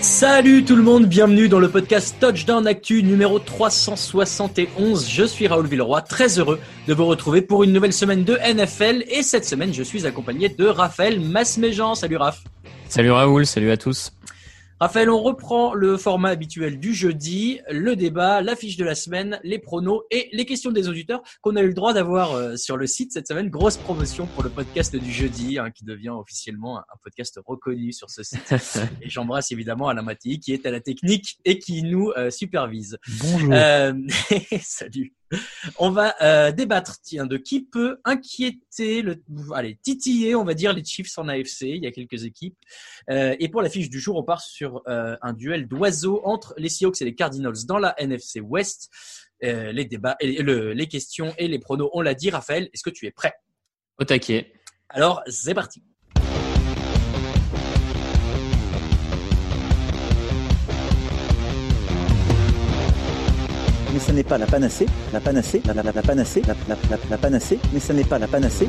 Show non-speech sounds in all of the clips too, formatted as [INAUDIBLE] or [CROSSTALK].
Salut tout le monde, bienvenue dans le podcast Touchdown Actu numéro 371. Je suis Raoul Villeroy, très heureux de vous retrouver pour une nouvelle semaine de NFL et cette semaine je suis accompagné de Raphaël Masméjean. Salut Raph. Salut Raoul, salut à tous. Raphaël, on reprend le format habituel du jeudi, le débat, l'affiche de la semaine, les pronos et les questions des auditeurs qu'on a eu le droit d'avoir euh, sur le site cette semaine. Grosse promotion pour le podcast du jeudi, hein, qui devient officiellement un podcast reconnu sur ce site. [LAUGHS] et j'embrasse évidemment Alain Mattei, qui est à la technique et qui nous euh, supervise. Bonjour. Euh, [LAUGHS] salut. [LAUGHS] On va euh, débattre tiens, de qui peut inquiéter, le, allez, titiller, on va dire, les Chiefs en AFC. Il y a quelques équipes. Euh, et pour la fiche du jour, on part sur euh, un duel d'oiseaux entre les Seahawks et les Cardinals dans la NFC West. Euh, les débats, et le, les questions et les pronos, on l'a dit. Raphaël, est-ce que tu es prêt? Au taquet. Alors, c'est parti. Mais ce n'est pas la panacée, la panacée, la, la, la, la panacée, la, la, la, la panacée, mais ce n'est pas la panacée.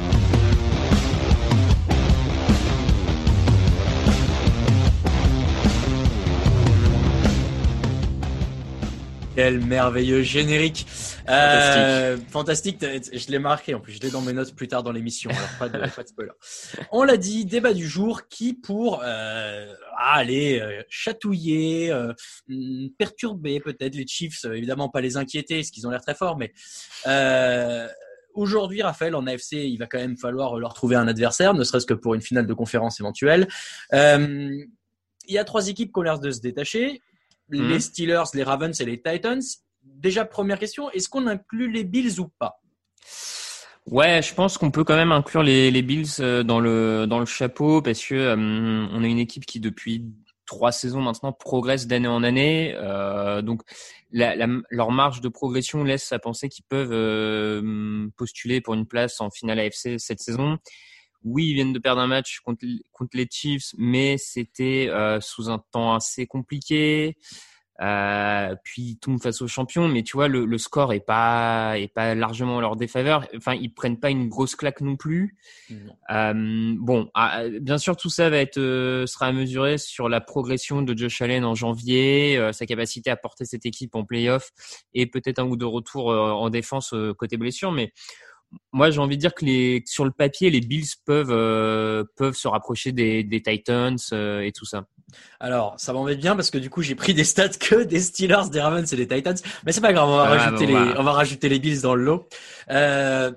Quel merveilleux générique. Euh, fantastique. Je l'ai marqué en plus. Je l'ai dans mes notes plus tard dans l'émission. Alors pas de, pas de spoiler. On l'a dit, débat du jour qui pour euh, aller euh, chatouiller, perturber peut-être les Chiefs, évidemment pas les inquiéter, parce qu'ils ont l'air très forts, mais Aujourd'hui, Raphaël, en AFC, il va quand même falloir leur trouver un adversaire, ne serait-ce que pour une finale de conférence éventuelle. Euh, il y a trois équipes qui ont l'air de se détacher Les Steelers, les Ravens et les Titans. Déjà, première question, est-ce qu'on inclut les Bills ou pas? Ouais, je pense qu'on peut quand même inclure les, les Bills euh, dans le dans le chapeau parce que euh, on a une équipe qui depuis trois saisons maintenant progresse d'année en année. Euh, donc la, la- leur marge de progression laisse à penser qu'ils peuvent euh, postuler pour une place en finale AFC cette saison. Oui, ils viennent de perdre un match contre, contre les Chiefs, mais c'était euh, sous un temps assez compliqué. Euh, puis ils tombent face aux champions, mais tu vois le, le score est pas est pas largement en leur défaveur. Enfin, ils prennent pas une grosse claque non plus. Non. Euh, bon, ah, bien sûr, tout ça va être euh, sera à mesurer sur la progression de Josh Allen en janvier, euh, sa capacité à porter cette équipe en playoff et peut-être un ou deux retours euh, en défense euh, côté blessure. Mais moi, j'ai envie de dire que les sur le papier, les Bills peuvent euh, peuvent se rapprocher des, des Titans euh, et tout ça. Alors, ça m'embête bien parce que du coup, j'ai pris des stats que des Steelers, des Ravens et des Titans. Mais c'est pas grave, on va, Ah, rajouter, bon, les, bah. on va rajouter les Bills dans le lot. Euh,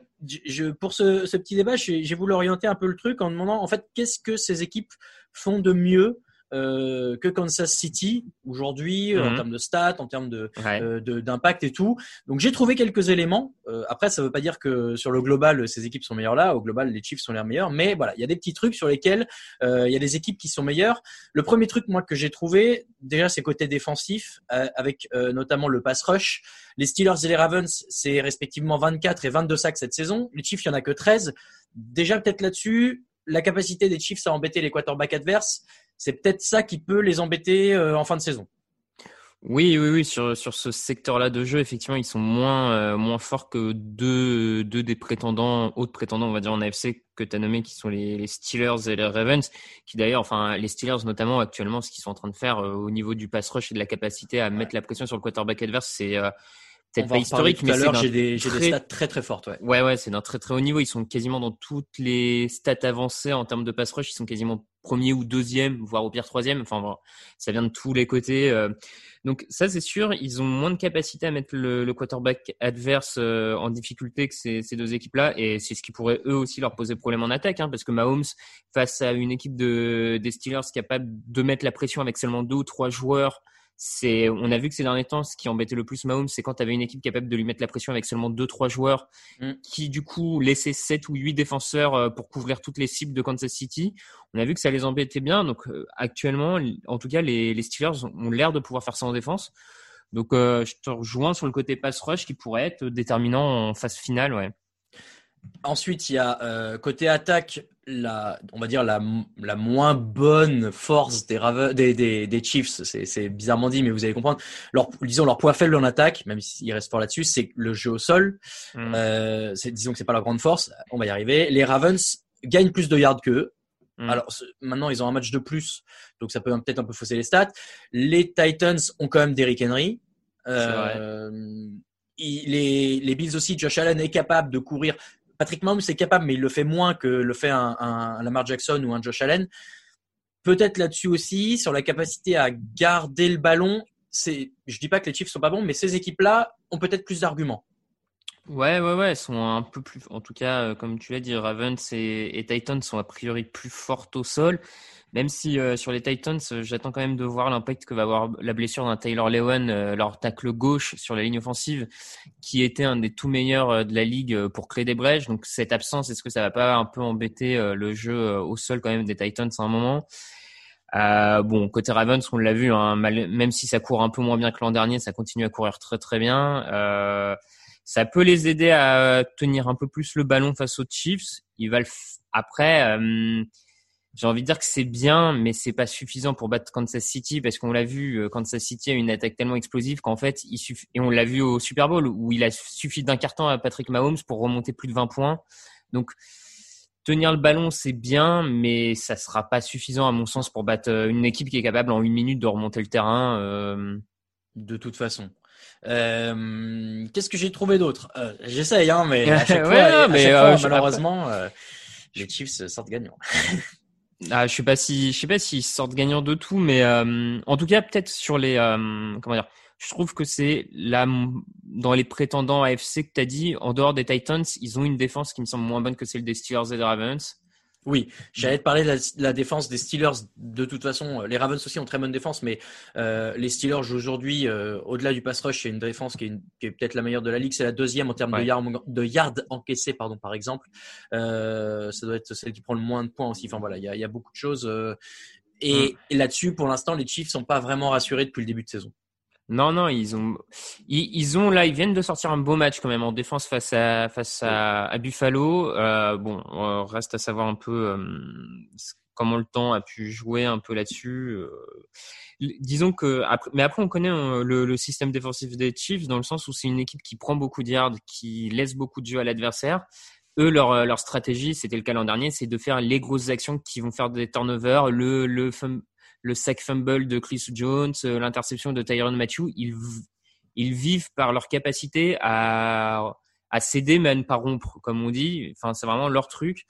je, pour ce, ce petit débat, j'ai j'ai voulu orienter un peu le truc en demandant, en fait, qu'est-ce que ces équipes font de mieux euh, que Kansas City aujourd'hui euh, en Mhm. termes de stats, en termes de, Ouais. euh, d'impact et tout. Donc j'ai trouvé quelques éléments. Euh, après, ça veut pas dire que sur le global, ces équipes sont meilleures là. Au global, les Chiefs sont les meilleurs. Mais voilà, il y a des petits trucs sur lesquels euh, il y a des équipes qui sont meilleures. Le premier truc, moi, que j'ai trouvé, déjà, c'est côté défensif, euh, avec euh, notamment le pass rush. Les Steelers et les Ravens, c'est respectivement 24 et 22 sacs cette saison. Les Chiefs, il y en a que 13. Déjà, peut-être là-dessus, la capacité des Chiefs à embêter les quarterbacks adverses, c'est peut-être ça qui peut les embêter euh, en fin de saison. Oui, oui, oui, sur, sur ce secteur-là de jeu, effectivement, ils sont moins, euh, moins forts que deux, deux des prétendants, autres prétendants, on va dire, en AFC que tu as nommé, qui sont les, les Steelers et les Ravens, qui d'ailleurs, enfin, les Steelers notamment, actuellement, ce qu'ils sont en train de faire euh, au niveau du pass rush et de la capacité à mettre la pression sur le quarterback adverse, c'est euh, peut-être pas historique, mais à c'est J'ai des, j'ai des très- stats très très fortes. Ouais. Ouais, ouais, c'est d'un très très haut niveau. Ils sont quasiment dans toutes les stats avancées en termes de pass rush. Ils sont quasiment premier ou deuxième, voire au pire troisième. Enfin, ça vient de tous les côtés. euh. Donc ça, c'est sûr, ils ont moins de capacité à mettre le, le quarterback adverse euh, en difficulté que ces, ces deux équipes-là. Et c'est ce qui pourrait eux aussi leur poser problème en attaque, hein, parce que Mahomes, face à une équipe de, des Steelers capable de mettre la pression avec seulement deux ou trois joueurs, c'est, on a vu que ces derniers temps, ce qui embêtait le plus Mahomes, c'est quand tu avais une équipe capable de lui mettre la pression avec seulement deux trois joueurs, Mm. qui du coup laissaient sept ou huit défenseurs euh, pour couvrir toutes les cibles de Kansas City. On a vu que ça les embêtait bien. Donc euh, actuellement, en tout cas, les, les Steelers ont l'air de pouvoir faire ça en défense. Donc euh, je te rejoins sur le côté pass rush qui pourrait être déterminant en phase finale, ouais. Ensuite, il y a euh, côté attaque, la, on va dire la, la moins bonne force des, Raven- des, des, des Chiefs. C'est, bizarrement dit, mais vous allez comprendre. Leur, disons leur point faible en attaque, même s'ils restent fort là-dessus, c'est le jeu au sol. Mm. Euh, disons que c'est pas leur grande force. On va y arriver. Les Ravens gagnent plus de yards qu'eux. Mm. Alors maintenant, ils ont un match de plus, donc ça peut peut-être un peu fausser les stats. Les Titans ont quand même Derrick Henry. Euh, les, les Bills aussi, Josh Allen est capable de courir. Patrick Mahomes est capable, mais il le fait moins que le fait un, Lamar Jackson ou un Josh Allen. Peut-être là-dessus aussi, sur la capacité à garder le ballon. C'est, je dis pas que les Chiefs sont pas bons, mais ces équipes-là ont peut-être plus d'arguments. Ouais, ouais, ouais, elles sont un peu plus, en tout cas, euh, comme tu l'as dit, Ravens et, et Titans sont a priori plus fortes au sol. Même si euh, sur les Titans, euh, j'attends quand même de voir l'impact que va avoir la blessure d'un Taylor Lewan, euh, leur tacle gauche sur la ligne offensive, qui était un des tout meilleurs euh, de la ligue euh, pour créer des brèches. Donc cette absence, est-ce que ça va pas un peu embêter le jeu au sol quand même des Titans à un moment? Euh, Bon, côté Ravens, on l'a vu, hein, même si ça court un peu moins bien que l'an dernier, ça continue à courir très très bien. Euh, ça peut les aider à tenir un peu plus le ballon face aux Chiefs. Il va après. euh, j'ai envie de dire que c'est bien, mais c'est pas suffisant pour battre Kansas City parce qu'on l'a vu, euh, Kansas City a une attaque tellement explosive qu'en fait, il suffit, et on l'a vu au Super Bowl où il a suffi d'un carton à Patrick Mahomes pour remonter plus de 20 points. Donc, tenir le ballon, c'est bien, mais ça sera pas suffisant à mon sens pour battre euh, une équipe qui est capable en une minute de remonter le terrain. euh, De toute façon. Euh, qu'est-ce que j'ai trouvé d'autre? Euh, J'essaye, hein, mais [LAUGHS] à chaque Ouais, fois, non, à mais, chaque euh, fois, je- malheureusement, euh, les Chiefs sortent gagnants. [LAUGHS] Ah, je sais pas si, je sais pas s'ils sortent gagnants de tout, mais euh, en tout cas peut-être sur les, euh, comment dire, je trouve que c'est là dans les prétendants AFC que tu dit, en dehors des Titans, ils ont une défense qui me semble moins bonne que celle des Steelers et des Ravens. Oui, j'allais te parler de la, de la défense des Steelers. De toute façon, les Ravens aussi ont très bonne défense, mais euh, les Steelers jouent aujourd'hui, euh, au-delà du pass rush, c'est une défense qui est, peut-être la meilleure de la ligue. C'est la deuxième en termes de yards de yards encaissés, pardon, par exemple. Euh, ça doit être celle qui prend le moins de points aussi. Enfin voilà, il y a, il y a beaucoup de choses. euh, et, et là-dessus, pour l'instant, les Chiefs sont pas vraiment rassurés depuis le début de saison. Non, non, ils ont, ils, ont là, ils viennent de sortir un beau match quand même en défense face à face à, Buffalo. Euh, bon, reste à savoir un peu euh, comment le temps a pu jouer un peu là-dessus. Euh, disons que, après, mais après on connaît le, système défensif des Chiefs dans le sens où c'est une équipe qui prend beaucoup de yards, qui laisse beaucoup de jeux à l'adversaire. Eux, leur, leur stratégie, c'était le cas l'an dernier, c'est de faire les grosses actions qui vont faire des turnovers, le, le, le sack fumble de Chris Jones, euh, l'interception de Tyron Matthew. Ils, ils vivent par leur capacité à, à céder, mais à ne pas rompre, comme on dit. Enfin, c'est vraiment leur truc.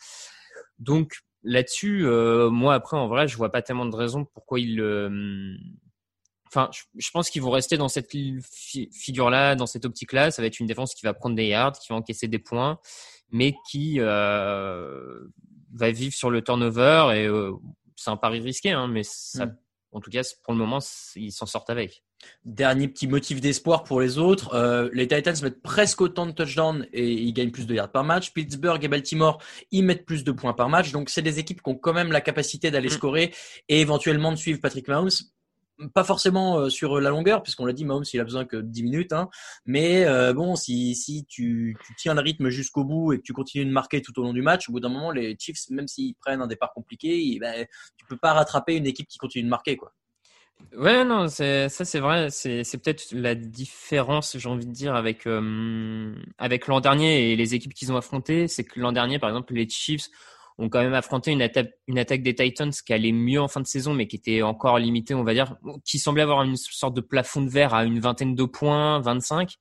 Donc, là-dessus, euh, moi, après, en vrai, je vois pas tellement de raisons pourquoi ils, euh, Enfin, je, pense qu'ils vont rester dans cette fi- figure-là, dans cette optique-là. Ça va être une défense qui va prendre des yards, qui va encaisser des points, mais qui euh, va vivre sur le turnover. Et euh, c'est un pari risqué, hein, mais ça, Mm. en tout cas, pour le moment, ils s'en sortent avec. Dernier petit motif d'espoir pour les autres. euh, les Titans mettent presque autant de touchdowns et ils gagnent plus de yards par match. Pittsburgh et Baltimore, ils mettent plus de points par match. Donc, c'est des équipes qui ont quand même la capacité d'aller Mm. scorer et éventuellement de suivre Patrick Mahomes. Pas forcément euh, sur la longueur, puisqu'on l'a dit, Mahomes, il a besoin que de 10 minutes. Hein. Mais euh, bon, si, si tu, tiens le rythme jusqu'au bout et que tu continues de marquer tout au long du match, au bout d'un moment, les Chiefs, même s'ils prennent un départ compliqué, ben, tu peux pas rattraper une équipe qui continue de marquer. quoi. Ouais, non, ça, c'est vrai. C'est peut-être la différence, j'ai envie de dire, avec euh, avec l'an dernier et les équipes qu'ils ont affrontées. C'est que l'an dernier, par exemple, les Chiefs ont quand même affronté une attaque des Titans qui allait mieux en fin de saison, mais qui était encore limitée, on va dire, qui semblait avoir une sorte de plafond de verre à une vingtaine de points, 25.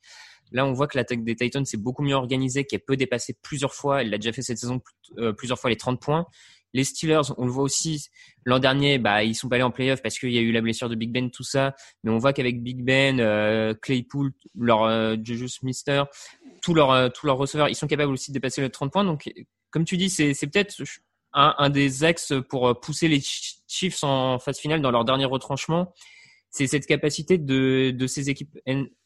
Là, on voit que l'attaque des Titans est beaucoup mieux organisée, qu'elle peut dépasser plusieurs fois. Elle l'a déjà fait cette saison euh, plusieurs fois les 30 points. Les Steelers, on le voit aussi, l'an dernier, bah, ils sont pas allés en playoff parce qu'il y a eu la blessure de Big Ben, tout ça. Mais on voit qu'avec Big Ben, euh, Claypool, leur euh, Juju leurs euh, tous leurs receveurs, ils sont capables aussi de dépasser les 30 points. Donc, comme tu dis, c'est peut-être un, un des axes pour euh, pousser les Chiefs en phase finale dans leur dernier retranchement. c'est cette capacité de, de ces équipes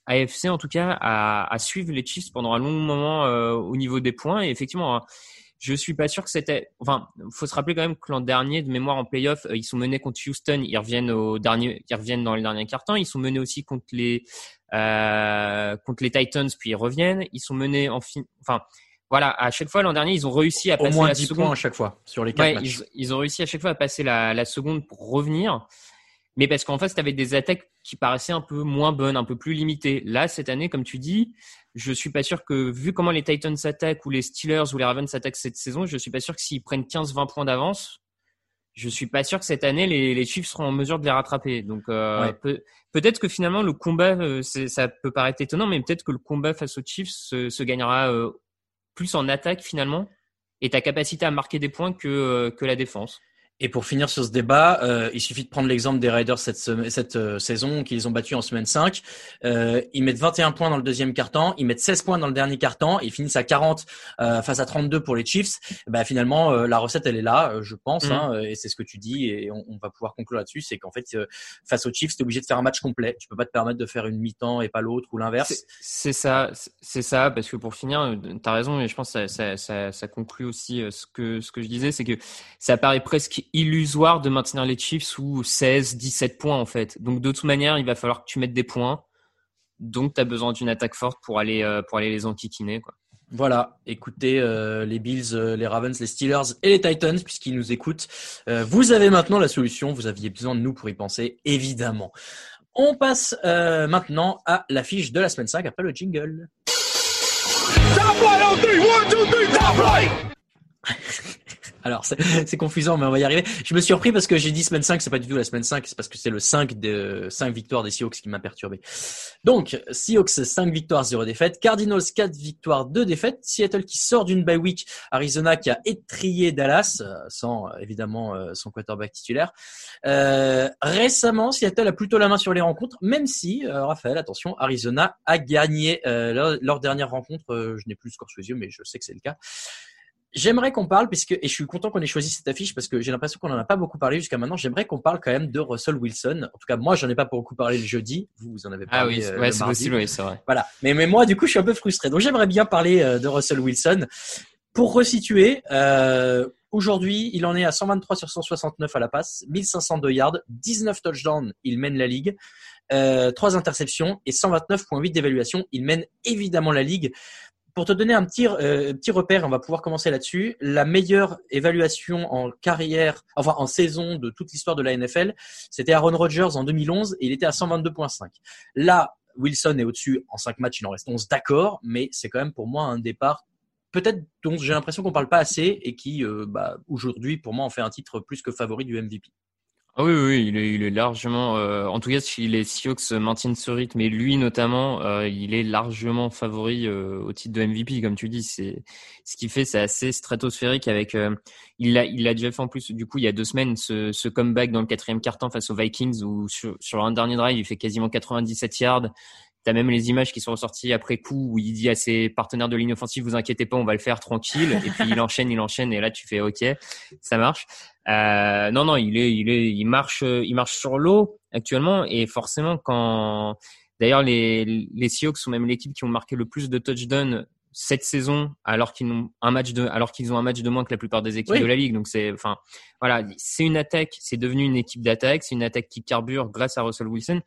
AFC en tout cas à, à suivre les Chiefs pendant un long moment euh, au niveau des points. Et effectivement, hein, je suis pas sûr que c'était. Enfin, faut se rappeler quand même que l'an dernier, de mémoire en playoff, euh, ils sont menés contre Houston, ils reviennent au dernier, ils reviennent dans le dernier quart-temps. Ils sont menés aussi contre les euh, contre les Titans, puis ils reviennent. Ils sont menés en fin. Enfin, voilà, à chaque fois l'an dernier, ils ont réussi à passer Au moins la 10 seconde. points à chaque fois sur les quatre Ouais, matchs. ils, ils ont réussi à chaque fois à passer la, la seconde pour revenir. Mais parce qu'en face, tu avais des attaques qui paraissaient un peu moins bonnes, un peu plus limitées. Là, cette année, comme tu dis, je suis pas sûr que, vu comment les Titans s'attaquent ou les Steelers ou les Ravens s'attaquent cette saison, je suis pas sûr que s'ils prennent 15-20 points d'avance, je suis pas sûr que cette année, les, les Chiefs seront en mesure de les rattraper. Donc, euh, Ouais. peut, peut-être que finalement, le combat, euh, ça peut paraître étonnant, mais peut-être que le combat face aux Chiefs se, se gagnera euh, plus en attaque finalement et ta capacité à marquer des points que, euh, que la défense. Et pour finir sur ce débat, euh, il suffit de prendre l'exemple des Raiders cette, cette euh, saison qu'ils ont battu en semaine 5. Euh, ils mettent 21 points dans le deuxième quart-temps, ils mettent 16 points dans le dernier quart-temps, ils finissent à 40 euh, face à 32 pour les Chiefs. Bah finalement, euh, la recette elle est là, je pense, Mhm. hein, et c'est ce que tu dis, et on, on va pouvoir conclure là-dessus, c'est qu'en fait, euh, face aux Chiefs, tu es obligé de faire un match complet. Tu peux pas te permettre de faire une mi-temps et pas l'autre ou l'inverse. C'est- ça, c'est- ça, parce que pour finir, tu as raison, et je pense que ça, ça, ça, ça conclut aussi ce que, ce que je disais, c'est que ça paraît presque illusoire de maintenir les Chiefs sous 16, 17 points en fait. Donc de toute manière, il va falloir que tu mettes des points. Donc tu as besoin d'une attaque forte pour aller, euh, pour aller les enquiquiner. Quoi. Voilà, écoutez euh, les Bills, euh, les Ravens, les Steelers et les Titans puisqu'ils nous écoutent. Euh, vous avez maintenant la solution, vous aviez besoin de nous pour y penser, évidemment. On passe euh, maintenant à l'affiche de la semaine 5 après le jingle. [LAUGHS] Alors, [LAUGHS] c'est confusant, mais on va y arriver. Je me suis surpris parce que j'ai dit semaine 5, c'est pas du tout la semaine 5, c'est parce que c'est le 5 de 5 victoires des Seahawks qui m'a perturbé. Donc, Seahawks 5 victoires, 0 défaites, Cardinals 4 victoires, 2 défaites, Seattle qui sort d'une bye week, Arizona qui a étrié Dallas, euh, sans euh, évidemment euh, son quarterback titulaire. Euh, récemment, Seattle a plutôt la main sur les rencontres, même si, euh, Raphaël, attention, Arizona a gagné euh, leur, dernière rencontre, je n'ai plus le score sous les yeux, mais je sais que c'est le cas. J'aimerais qu'on parle, puisque, et je suis content qu'on ait choisi cette affiche parce que j'ai l'impression qu'on en a pas beaucoup parlé jusqu'à maintenant. J'aimerais qu'on parle quand même de Russell Wilson. En tout cas, moi, j'en ai pas beaucoup parlé le jeudi. Vous, vous en avez Ah parlé. oui, euh, ouais, c'est possible, oui, c'est vrai. Voilà. Mais, mais moi, du coup, je suis un peu frustré. Donc, j'aimerais bien parler euh, de Russell Wilson. Pour resituer, euh, aujourd'hui, il en est à 123 sur 169 à la passe, 1502 yards, 19 touchdowns. Il mène la ligue. Euh, 3 interceptions et 129.8 d'évaluation. Il mène évidemment la ligue. Pour te donner un petit, euh, petit repère, on va pouvoir commencer là-dessus. La meilleure évaluation en carrière, enfin en saison de toute l'histoire de la NFL, c'était Aaron Rodgers en 2011 et il était à 122.5. Là, Wilson est au-dessus en 5 matchs, il en reste 11, d'accord, mais c'est quand même pour moi un départ peut-être dont j'ai l'impression qu'on parle pas assez et qui, euh, bah, aujourd'hui, pour moi, en fait un titre plus que favori du MVP. Ah oui, oui, il est, il est largement, euh, en tout cas, si les Seahawks maintiennent ce rythme, et lui notamment, euh, il est largement favori euh, au titre de MVP, comme tu dis. C'est ce qu'il fait, c'est assez stratosphérique. Avec, euh, il l'a, il l'a déjà fait en plus. Du coup, il y a deux semaines, ce, ce comeback dans le quatrième quart-temps face aux Vikings, où sur, sur un dernier drive, il fait quasiment 97 yards. T'as même les images qui sont ressorties après coup où il dit à ses partenaires de ligne offensive, vous inquiétez pas, on va le faire tranquille. Et puis il enchaîne, il enchaîne, et là tu fais OK, ça marche. Euh, non, non, il est, il est, il marche, il marche sur l'eau actuellement, et forcément quand, d'ailleurs les les Seahawks sont même l'équipe qui ont marqué le plus de touchdowns cette saison, alors qu'ils ont un match de, alors qu'ils ont un match de moins que la plupart des équipes Oui. de la ligue. Donc c'est, enfin, voilà, c'est une attaque, c'est devenu une équipe d'attaque, c'est une attaque qui carbure grâce à Russell Wilson,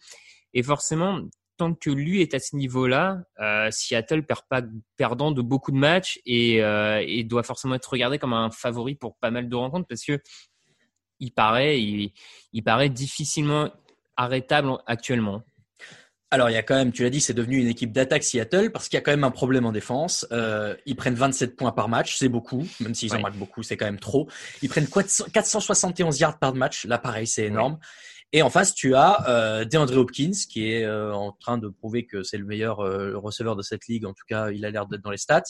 et forcément tant que lui est à ce niveau-là, euh, Seattle perd pas perdant de beaucoup de matchs et, euh, et doit forcément être regardé comme un favori pour pas mal de rencontres parce que il paraît, il, il paraît difficilement arrêtable actuellement. Alors, il y a quand même, tu l'as dit, c'est devenu une équipe d'attaque Seattle parce qu'il y a quand même un problème en défense. Euh, ils prennent 27 points par match, c'est beaucoup, même s'ils en marquent beaucoup, c'est quand même trop. Ils prennent 400 471 yards par match, là pareil, c'est énorme. Et en face, tu as euh, DeAndre Hopkins qui est euh, en train de prouver que c'est le meilleur euh, receveur de cette ligue. En tout cas, il a l'air d'être dans les stats.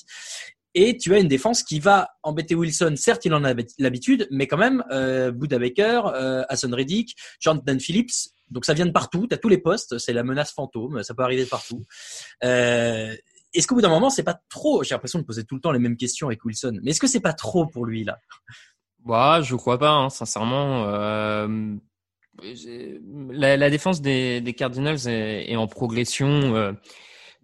Et tu as une défense qui va embêter Wilson. Certes, il en a l'habitude, mais quand même, euh, Buda Baker, euh, Hassan Reddick, Jordan Phillips. Donc ça vient de partout. Tu as tous les postes. C'est la menace fantôme. Ça peut arriver de partout. Euh, est-ce qu'au bout d'un moment, c'est pas trop J'ai l'impression de poser tout le temps les mêmes questions avec Wilson. Mais est-ce que c'est pas trop pour lui là? Bah, je crois pas, hein, sincèrement. Euh, la, la défense des, des Cardinals est, est, en progression. Euh,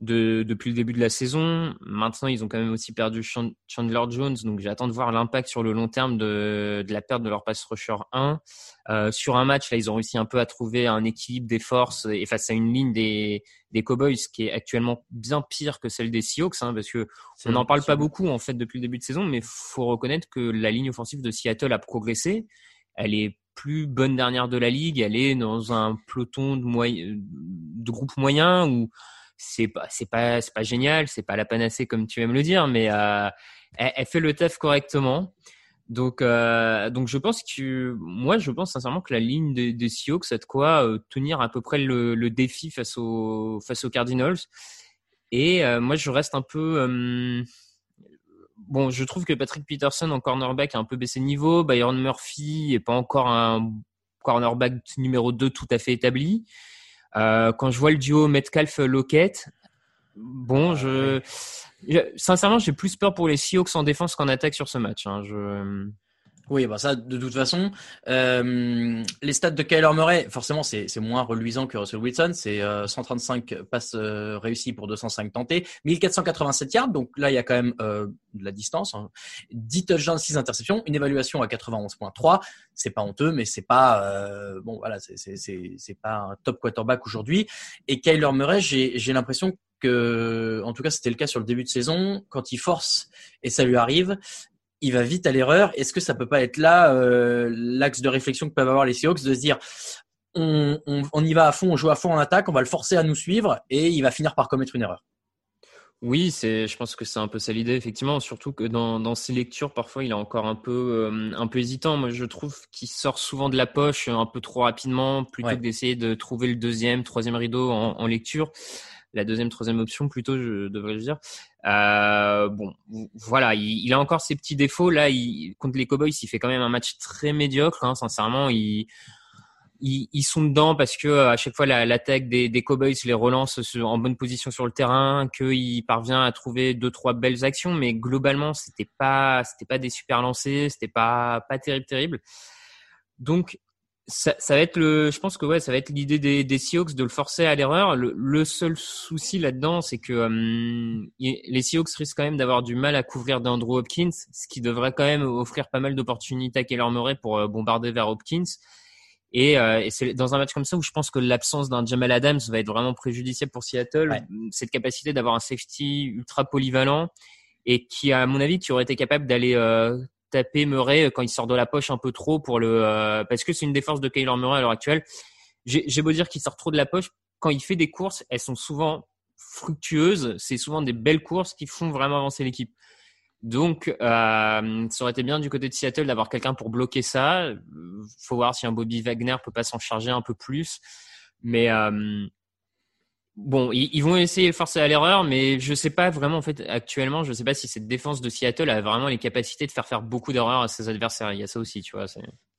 de, depuis le début de la saison. Maintenant, ils ont quand même aussi perdu Chandler Jones, donc j'attends de voir l'impact sur le long terme de, de, la perte de leur pass rusher 1. Euh, sur un match, là, ils ont réussi un peu à trouver un équilibre des forces et face à une ligne des, des Cowboys qui est actuellement bien pire que celle des Seahawks, hein, parce que on n'en parle pas beaucoup en fait depuis le début de saison, mais faut reconnaître que la ligne offensive de Seattle a progressé. Elle est plus bonne dernière de la ligue. Elle est dans un peloton de, moyen, de groupe moyen où c'est pas c'est pas c'est pas génial, c'est pas la panacée comme tu aimes le dire, mais euh, elle, fait le taf correctement. Donc euh, donc je pense que moi je pense sincèrement que la ligne des, des Seahawks a de quoi euh, tenir à peu près le, le, défi face aux face aux Cardinals. Et moi je reste un peu bon, je trouve que Patrick Peterson en cornerback a un peu baissé de niveau, Byron Murphy est pas encore un cornerback numéro 2 tout à fait établi. Euh, quand je vois le duo Metcalf-Lockett, bon, ah, je, sincèrement, j'ai plus peur pour les Seahawks en défense qu'en attaque sur ce match. Hein. Je, oui, bah ça, de toute façon, euh, les stats de Kyler Murray, forcément, c'est moins reluisant que Russell Wilson. C'est euh, 135 passes euh, réussies pour 205 tentés, 1487 yards. Donc là, il y a quand même euh, de la distance. Hein. 10 touchdowns, 6 interceptions, une évaluation à 91.3. C'est pas honteux, mais c'est pas euh, bon. Voilà, c'est pas un top quarterback aujourd'hui. Et Kyler Murray, j'ai l'impression que, en tout cas, c'était le cas sur le début de saison, quand il force et ça lui arrive, il va vite à l'erreur. Est-ce que ça peut pas être là euh, l'axe de réflexion que peuvent avoir les Seahawks de se dire on, on, on, y va à fond, on joue à fond en attaque, on va le forcer à nous suivre et il va finir par commettre une erreur? Oui, c'est, je pense que c'est un peu ça l'idée, effectivement. Surtout que dans, dans ses lectures, parfois, il est encore un peu, euh, un peu hésitant. Moi, je trouve qu'il sort souvent de la poche un peu trop rapidement, plutôt ouais. que d'essayer de trouver le deuxième, troisième rideau en, en lecture la deuxième, troisième option plutôt, je devrais dire. Euh, bon, voilà, il, il, a encore ses petits défauts. Là, il, contre les Cowboys, il fait quand même un match très médiocre. Hein, sincèrement, ils, ils, ils, sont dedans parce que à chaque fois l'attaque des, des Cowboys les relance en bonne position sur le terrain, qu'il parvient à trouver deux trois belles actions, mais globalement, c'était pas c'était pas des super lancers, c'était pas pas terrible terrible. Donc ça, ça, va être le, je pense que ouais, ça va être l'idée des, des Seahawks de le forcer à l'erreur. Le, le, seul souci là-dedans, c'est que um, les Seahawks risquent quand même d'avoir du mal à couvrir d'Andrew Hopkins, ce qui devrait quand même offrir pas mal d'opportunités à Keller Murray pour euh, bombarder vers Hopkins. Et, euh, et c'est dans un match comme ça où je pense que l'absence d'un Jamal Adams va être vraiment préjudiciable pour Seattle. Ouais. Cette capacité d'avoir un safety ultra polyvalent et qui, à mon avis, qui aurait été capable d'aller euh, taper Murray quand il sort de la poche un peu trop pour le euh, parce que c'est une défense de Kyler Murray à l'heure actuelle. J'ai beau dire qu'il sort trop de la poche quand il fait des courses, elles sont souvent fructueuses. C'est souvent des belles courses qui font vraiment avancer l'équipe. Donc, euh, ça aurait été bien du côté de Seattle d'avoir quelqu'un pour bloquer ça. Faut voir si un Bobby Wagner peut pas s'en charger un peu plus. Mais euh, Bon, ils, vont essayer de forcer à l'erreur, mais je sais pas vraiment en fait actuellement, je sais pas si cette défense de Seattle a vraiment les capacités de faire faire beaucoup d'erreurs à ses adversaires. Il y a ça aussi, tu vois.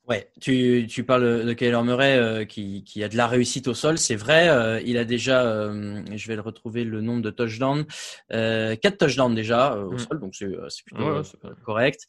Ouais, tu, tu parles de Kyler Murray euh, qui, qui a de la réussite au sol, c'est vrai. Euh, il a déjà, euh, je vais le retrouver le nombre de touchdowns, euh, quatre touchdowns déjà au mm. sol, donc c'est plutôt ouais, correct.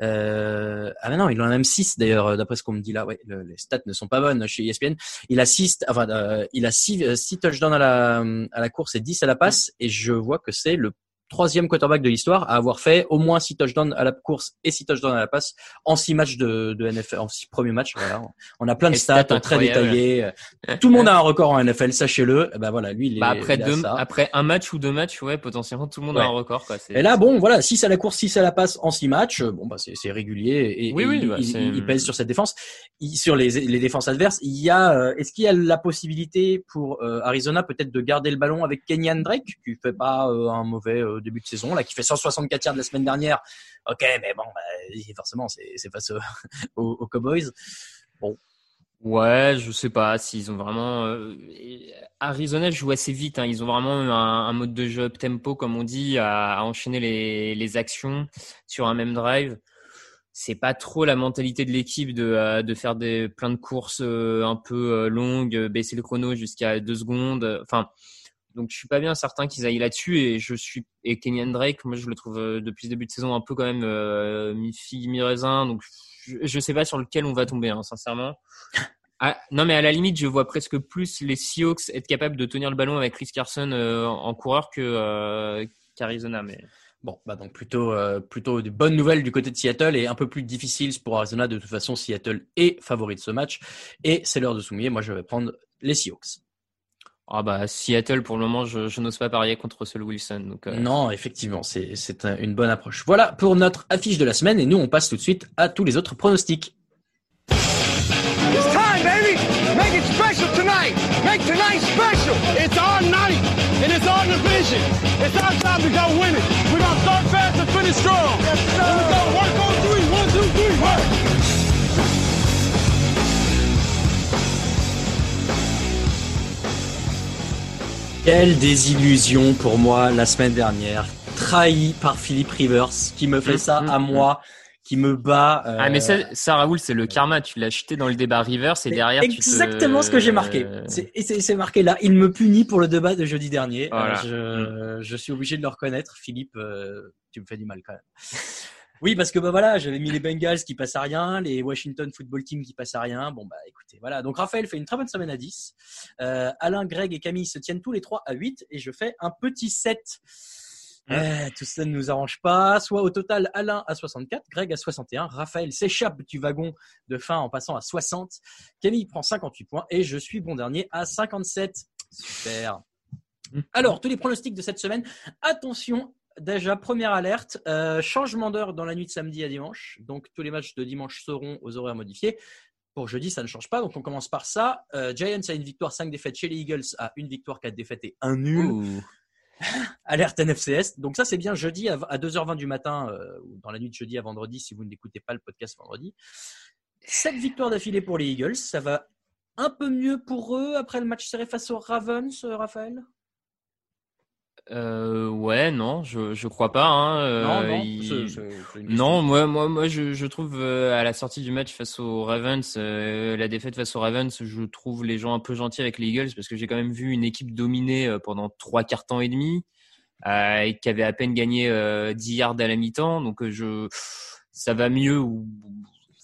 ah mais non, il en a même six d'ailleurs, d'après ce qu'on me dit là. Ouais, le, les stats ne sont pas bonnes chez ESPN. Il a six, enfin, il a six, six touchdowns à la à la course et 10 à la passe, mm. et je vois que c'est le troisième quarterback de l'histoire à avoir fait au moins six touchdowns à la course et six touchdowns à la passe en six matchs de, de NFL, en six premiers matchs. Voilà. On a plein de stats très détaillés. [LAUGHS] Tout le monde a un record en NFL, sachez-le. Ben voilà, lui, il est, bah après deux, après un match ou deux matchs, ouais, potentiellement tout le monde ouais. a un record. Quoi. Et là, bon, voilà, six à la course, six à la passe en six matchs. Bon, bah c'est régulier et, oui, et oui, il, bah, il, il, pèse sur cette défense, sur les, les défenses adverses. Il y a, euh, est-ce qu'il y a la possibilité pour euh, Arizona peut-être de garder le ballon avec Kenyan Drake, qui fait pas euh, un mauvais euh, début de saison là, qui fait 164 yards la semaine dernière. Ok, mais bon, bah, forcément, c'est face [LAUGHS] aux, aux, Cowboys. Bon. Ouais, je sais pas s'ils ont vraiment. Euh, Arizona joue assez vite. Hein. Ils ont vraiment un, un, mode de jeu tempo, comme on dit, à, à enchaîner les, les, actions sur un même drive. C'est pas trop la mentalité de l'équipe de, euh, de faire des plein de courses euh, un peu longues, baisser le chrono jusqu'à deux secondes. Enfin, donc je suis pas bien certain qu'ils aillent là-dessus et je suis et Kenyan Drake, moi je le trouve euh, depuis le début de saison un peu quand même euh, mi figue mi raisin. Donc je, je sais pas sur lequel on va tomber, hein, sincèrement. [LAUGHS] Ah, non, mais à la limite, je vois presque plus les Seahawks être capables de tenir le ballon avec Chris Carson euh, en coureur que euh, qu'Arizona. Mais Bon, bah donc plutôt euh, plutôt de bonnes nouvelles du côté de Seattle et un peu plus difficile pour Arizona. De toute façon, Seattle est favori de ce match et c'est l'heure de soumis. Moi, je vais prendre les Seahawks. Ah bah Seattle pour le moment, je, je n'ose pas parier contre Russell Wilson. Donc euh, Non, effectivement, c'est c'est un- une bonne approche. Voilà pour notre affiche de la semaine et nous on passe tout de suite à tous les autres pronostics. It's time, baby. Make it special tonight. Make tonight special. It's our night, and it's our division. It's our time to go win it. We're gonna start fast and finish strong. Yes, sir. And we're gonna work on three. One, two, three, work. Quelle désillusion pour moi la semaine dernière, trahi par Philippe Rivers qui me fait Mm, ça mm, à mm. moi, qui me bat. euh, Ah mais ça, ça Raoul, c'est le karma. Tu l'as jeté dans le débat Rivers et c'est derrière tu te- exactement ce que j'ai marqué. C'est et c'est- c'est marqué là. Il me punit pour le débat de jeudi dernier. Voilà. Euh, je, je suis obligé de le reconnaître. Philippe, euh, tu me fais du mal quand même. [LAUGHS] Oui, parce que bah voilà, j'avais mis les Bengals qui passent à rien, les Washington Football Team qui passent à rien. Bon bah écoutez, voilà. Donc Raphaël fait une très bonne semaine à 10. Euh, Alain, Greg et Camille se tiennent tous les trois à 8 et je fais un petit 7. Ouais, tout ça ne nous arrange pas. Soit au total, Alain à 64, Greg à 61, Raphaël s'échappe du wagon de fin en passant à 60, Camille prend 58 points et je suis bon dernier à 57. Super. Alors, tous les pronostics de cette semaine. Attention, déjà, première alerte, euh, changement d'heure dans la nuit de samedi à dimanche. Donc, tous les matchs de dimanche seront aux horaires modifiés. Pour jeudi, ça ne change pas. Donc, on commence par ça. Euh, Giants a une victoire, 5 défaites chez les Eagles, à une victoire, 4 défaites et un nul. Ouh. [LAUGHS] Alerte NFCS. Donc ça, c'est bien jeudi à à 2h20 du matin, euh, ou dans la nuit de jeudi à vendredi, si vous n'écoutez pas le podcast vendredi. Sept victoires d'affilée pour les Eagles. Ça va un peu mieux pour eux après le match serré face aux Ravens, Raphaël? Euh, ouais, non, je je crois pas. Hein, euh, Non, il- question. moi, moi, moi, je, je trouve euh, à la sortie du match face aux Ravens, euh, la défaite face aux Ravens, je trouve les gens un peu gentils avec les Eagles parce que j'ai quand même vu une équipe dominée euh, pendant trois quarts temps et demi euh, et qui avait à peine gagné euh, 10 yards à la mi-temps. Donc euh, je, ça va mieux ou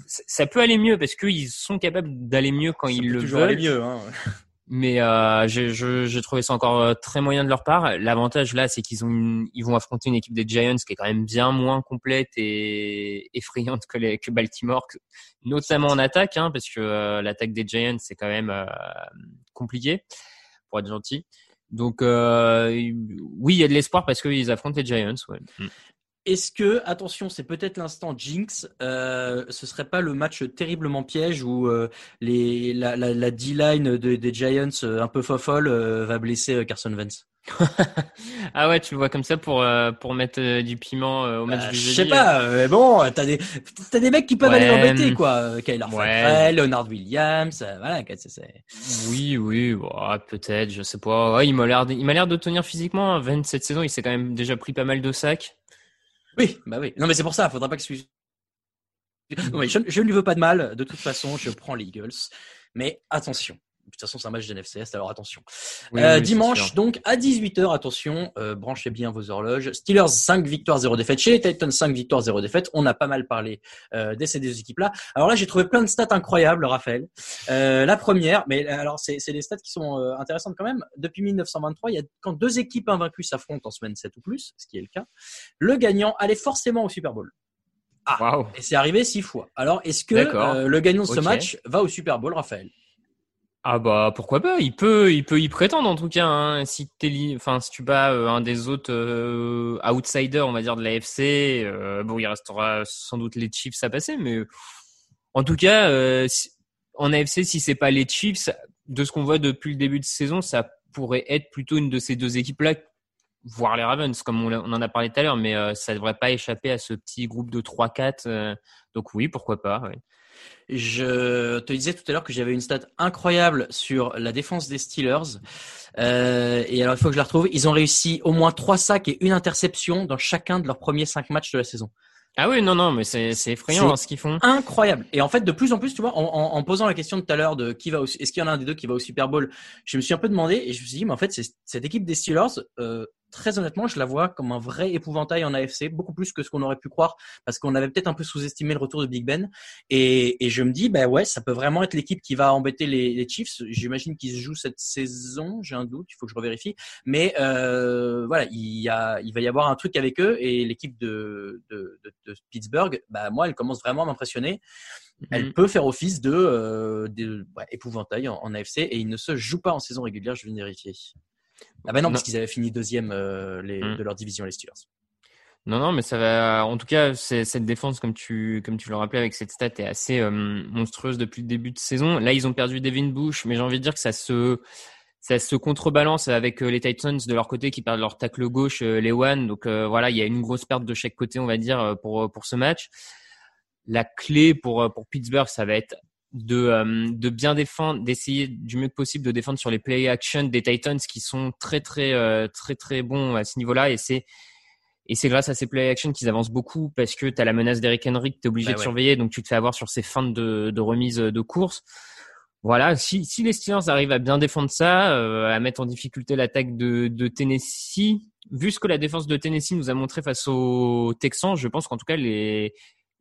ça ça peut aller mieux parce qu'ils sont capables d'aller mieux quand Ça ils peut le toujours veulent. aller mieux. Hein. [LAUGHS] Mais euh, je trouvais ça encore euh, très moyen de leur part. L'avantage là, c'est qu'ils ont une- ils vont affronter une équipe des Giants qui est quand même bien moins complète et effrayante que, les, que Baltimore, notamment en attaque, hein, parce que euh, l'attaque des Giants c'est quand même euh, compliqué pour être gentil. Donc euh, oui, il y a de l'espoir parce qu'ils affrontent les Giants. Ouais. Mm. Est-ce que, attention, c'est peut-être l'instant Jinx, euh, ce serait pas le match terriblement piège où euh, les, la, la, la D-line de- des Giants euh, un peu fofolle euh, va blesser euh, Carson Wentz? [LAUGHS] Ah ouais, tu le vois comme ça pour euh, pour mettre du piment euh, au match Bah, du Je jeudi. sais pas, mais bon, t'as des, t'as des mecs qui peuvent Ouais. aller l'embêter, quoi. Euh, Kyler Ouais. Leonard Williams, voilà, c'est, c'est... Oui, oui, peut-être, je sais pas. Ouais, il m'a l'air, de- il m'a l'air de tenir physiquement. 27 saisons, il s'est quand même déjà pris pas mal de sacs. Oui, bah oui. Non, mais c'est pour ça, faudra pas que je mais je, je ne lui veux pas de mal. De toute façon, je prends les Eagles. Mais attention. De toute façon, c'est un match de NFCS, alors attention. Oui, Euh, oui, dimanche, donc, à 18h, attention, euh, branchez bien vos horloges. Steelers, 5 victoires, 0 défaites. Chez les Titans, 5 victoires, 0 défaites. On a pas mal parlé euh, de ces deux équipes-là. Alors là, j'ai trouvé plein de stats incroyables, Raphaël. Euh, la première, mais euh, alors, c'est c'est des stats qui sont euh, intéressantes quand même. Depuis 1923, il y a, quand deux équipes invaincues s'affrontent en semaine 7 ou plus, ce qui est le cas, le gagnant allait forcément au Super Bowl. Waouh. Et c'est arrivé six fois. Alors, est-ce que euh, le gagnant de ce match va au Super Bowl, Raphaël? Ah bah pourquoi pas Il peut, il peut y prétendre en tout cas. Hein, si t'es, enfin si tu bats euh, un des autres euh, outsiders, on va dire de la FC, euh, bon il restera sans doute les Chiefs à passer, mais en tout cas euh, si- en AFC si c'est pas les Chiefs, de ce qu'on voit depuis le début de saison, ça pourrait être plutôt une de ces deux équipes-là, voire les Ravens comme on en a parlé tout à l'heure, mais euh, ça devrait pas échapper à ce petit groupe de 3-4. euh, donc oui, pourquoi pas. ouais. Je te disais tout à l'heure que j'avais une stat incroyable sur la défense des Steelers. Euh, et alors, il faut que je la retrouve. Ils ont réussi au moins trois sacs et une interception dans chacun de leurs premiers cinq matchs de la saison. Ah oui, non, non, mais c'est c'est effrayant C'est- hein, ce qu'ils font. Incroyable. Et en fait, de plus en plus, tu vois, en, en, en posant la question de tout à l'heure de qui va au, est-ce qu'il y en a un des deux qui va au Super Bowl, je me suis un peu demandé et je me suis dit, mais en fait, c'est cette équipe des Steelers, euh, très honnêtement, je la vois comme un vrai épouvantail en AFC, beaucoup plus que ce qu'on aurait pu croire, parce qu'on avait peut-être un peu sous-estimé le retour de Big Ben. Et, et je me dis, bah ouais, ça peut vraiment être l'équipe qui va embêter les, les Chiefs. J'imagine qu'ils se jouent cette saison, j'ai un doute, il faut que je revérifie. Mais euh, voilà, il, y a, il va y avoir un truc avec eux et l'équipe de, de, de, de, Pittsburgh, bah moi, elle commence vraiment à m'impressionner. Elle Mhm. peut faire office de, euh, de ouais, épouvantail en, en AFC et il ne se joue pas en saison régulière, je de vérifier. Ah bah non, Non. parce qu'ils avaient fini deuxième euh, les, Mm. de leur division, les Steelers. Non, non, mais ça va. En tout cas, cette défense, comme tu, comme tu le rappelais avec cette stat, est assez euh, monstrueuse depuis le début de saison. Là, ils ont perdu Devin Bush, mais j'ai envie de dire que ça se, ça se contrebalance avec euh, les Titans de leur côté qui perdent leur tacle gauche, euh, Lewan. Donc euh, voilà, il y a une grosse perte de chaque côté, on va dire, pour pour ce match. La clé pour pour Pittsburgh, ça va être de euh, de bien défendre, d'essayer du mieux que possible de défendre sur les play action des Titans qui sont très très euh, très très bons à ce niveau-là et c'est et c'est grâce à ces play action qu'ils avancent beaucoup parce que tu as la menace d'Eric Henry que tu es obligé Bah de ouais. surveiller, donc tu te fais avoir sur ces feintes de, de remise de course. Voilà, si, si les Steelers arrivent à bien défendre ça, euh, à mettre en difficulté l'attaque de, de Tennessee, vu ce que la défense de Tennessee nous a montré face aux Texans, je pense qu'en tout cas les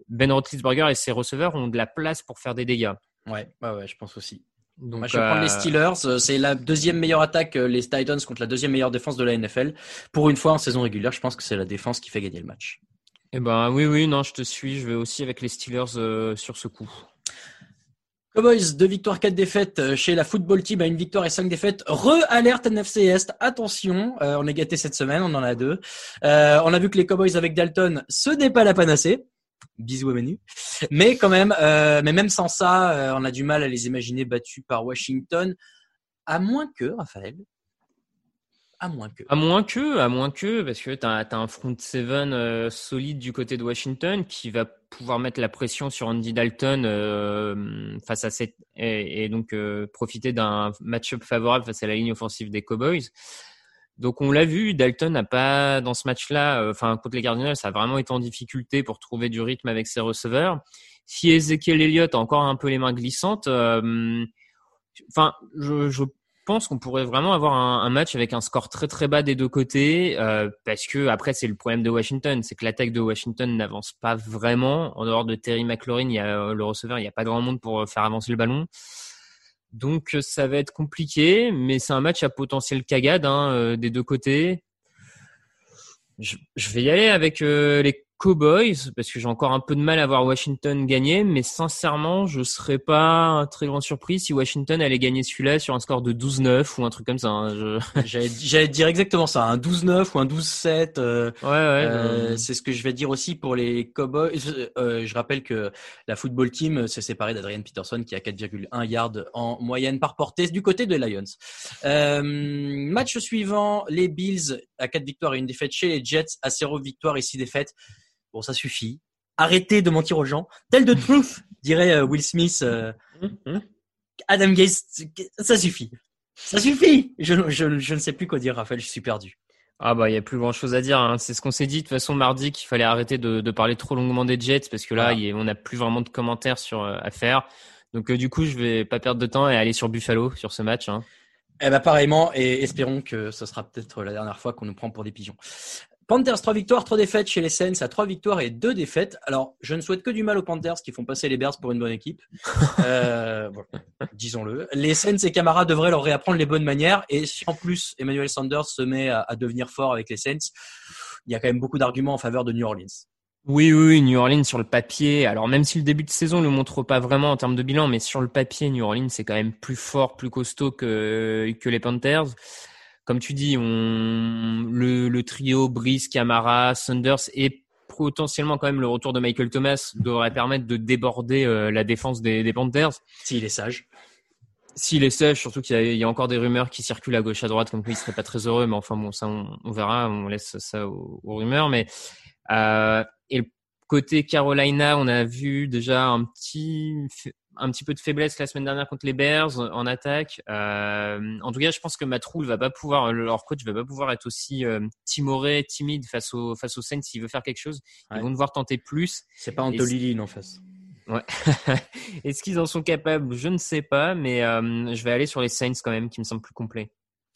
Ben Roethlisberger et ses receveurs ont de la place pour faire des dégâts. Ouais, ouais, ouais, je pense aussi. Donc, Moi, je vais prendre les euh, Steelers. Euh, C'est la deuxième meilleure attaque, euh, les Titans contre la deuxième meilleure défense de la NFL. Pour une fois en saison régulière, je pense que c'est la défense qui fait gagner le match. Eh ben oui, oui, non, je te suis. Je vais aussi avec les Steelers euh, sur ce coup. Cowboys, deux victoires, quatre défaites chez la football team à une victoire et cinq défaites. Re-alerte NFC Est. Attention, euh, on est gâté cette semaine, on en a deux. On a vu que les Cowboys avec Dalton, ce n'est pas la panacée. Bisous à Manu. Mais quand même, euh, mais même sans ça, euh, on a du mal à les imaginer battus par Washington. À moins que, Raphaël, à moins que. À moins que, à moins que, parce que tu as, un front seven euh, solide du côté de Washington qui va pouvoir mettre la pression sur Andy Dalton face à cette et, et donc profiter d'un match-up favorable face à la ligne offensive des Cowboys. Donc on l'a vu, Dalton n'a pas dans ce match-là, euh, enfin contre les Cardinals, ça a vraiment été en difficulté pour trouver du rythme avec ses receveurs. Si Ezekiel Elliott a encore un peu les mains glissantes, euh, enfin je, pense qu'on pourrait vraiment avoir un, un, match avec un score très très bas des deux côtés euh, parce que après c'est le problème de Washington, c'est que l'attaque de Washington n'avance pas vraiment. En dehors de Terry McLaurin, il y a le receveur, il n'y a pas grand monde pour faire avancer le ballon. Donc ça va être compliqué, mais c'est un match à potentiel cagade hein, euh, des deux côtés. Je, je, vais y aller avec euh, les Cowboys parce que j'ai encore un peu de mal à voir Washington gagner, mais sincèrement, je serais pas très grande surprise si Washington allait gagner celui-là sur un score de 12-9 ou un truc comme ça. Hein. Je... [LAUGHS] J'allais dire exactement ça, un 12-9 ou un 12-7. Euh, ouais, ouais. Euh, c'est ce que je vais dire aussi pour les Cowboys. Euh, je rappelle que la football team s'est séparée d'Adrian Peterson qui a 4,1 yards en moyenne par portée du côté des Lions. Euh, match suivant, les Bills à 4 victoires et une défaite chez les Jets à 0 victoires et 6 défaites. Bon, ça suffit. Arrêtez de mentir aux gens. Tell the truth, dirait euh, Will Smith. Euh, Adam Gates, ça suffit. Ça suffit. Je, je, je, ne sais plus quoi dire, Raphaël. Je suis perdu. Ah bah il y a plus grand chose à dire. Hein. C'est ce qu'on s'est dit de toute façon mardi qu'il fallait arrêter de, de, parler trop longuement des Jets parce que là voilà. on n'a plus vraiment de commentaires sur euh, à faire. Donc euh, du coup je vais pas perdre de temps et aller sur Buffalo sur ce match. Hein. Eh ben pareillement et espérons que ce sera peut-être la dernière fois qu'on nous prend pour des pigeons. Panthers, 3 victoires, 3 défaites chez les Saints à 3 victoires et 2 défaites. Alors, je ne souhaite que du mal aux Panthers qui font passer les Bears pour une bonne équipe. [LAUGHS] euh, bon, Disons-le. Les Saints et Camara devraient leur réapprendre les bonnes manières. Et si en plus Emmanuel Sanders se met à, à devenir fort avec les Saints, il y a quand même beaucoup d'arguments en faveur de New Orleans. Oui, oui, New Orleans sur le papier. Alors même si le début de saison ne le montre pas vraiment en termes de bilan, mais sur le papier, New Orleans c'est quand même plus fort, plus costaud que, que les Panthers comme tu dis, on, le, le trio Brice, Camara, Sanders et potentiellement quand même le retour de Michael Thomas devrait permettre de déborder euh, la défense des, des Panthers. S'il est sage. S'il est sage, surtout qu'il y, y, a encore des rumeurs qui circulent à gauche à droite comme quoi il serait pas très heureux, mais enfin bon, ça on, on verra, on laisse ça aux, aux rumeurs. Mais euh, et le côté Carolina, on a vu déjà un petit un petit peu de faiblesse la semaine dernière contre les Bears en attaque. Euh, en tout cas, je pense que Matt Rule va pas pouvoir, leur coach va pas pouvoir être aussi euh, timoré, timide face aux face aux Saints s'il veut faire quelque chose. Ouais. Ils vont devoir tenter plus. C'est pas Antolilin en face. Ouais. [LAUGHS] Est-ce qu'ils en sont capables? Je ne sais pas, mais euh, je vais aller sur les Saints quand même, qui me semblent plus complets.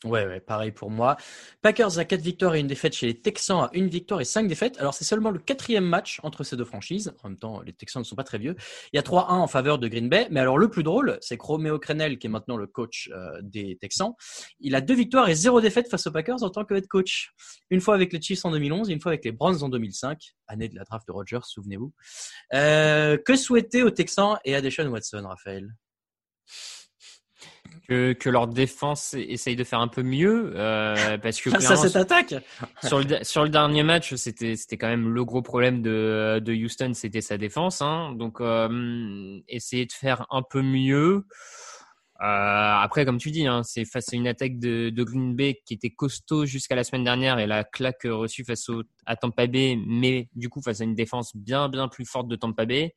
Ouais, ouais, pareil pour moi. Packers à 4 victoires et une défaite chez les Texans à une victoire et 5 défaites. Alors, c'est seulement le quatrième match entre ces deux franchises. En même temps, les Texans ne sont pas très vieux. Il y a 3-1 en faveur de Green Bay. Mais alors, le plus drôle, c'est que Romeo Crenel, qui est maintenant le coach euh, des Texans, il a deux victoires et zéro défaite face aux Packers en tant que head coach. Une fois avec les Chiefs en 2011 et une fois avec les Browns en 2005. Année de la draft de Rodgers, souvenez-vous. Euh, que souhaiter aux Texans et à Deshaun Watson, Raphaël? Que, que leur défense essaye de faire un peu mieux euh, [LAUGHS] parce que à cette attaque. sur le sur le dernier match c'était c'était quand même le gros problème de de Houston c'était sa défense hein, donc euh, essayer de faire un peu mieux. Euh, après comme tu dis hein, c'est face à une attaque de, de Green Bay qui était costaud jusqu'à la semaine dernière et la claque reçue face au, à Tampa Bay mais du coup face à une défense bien bien plus forte de Tampa Bay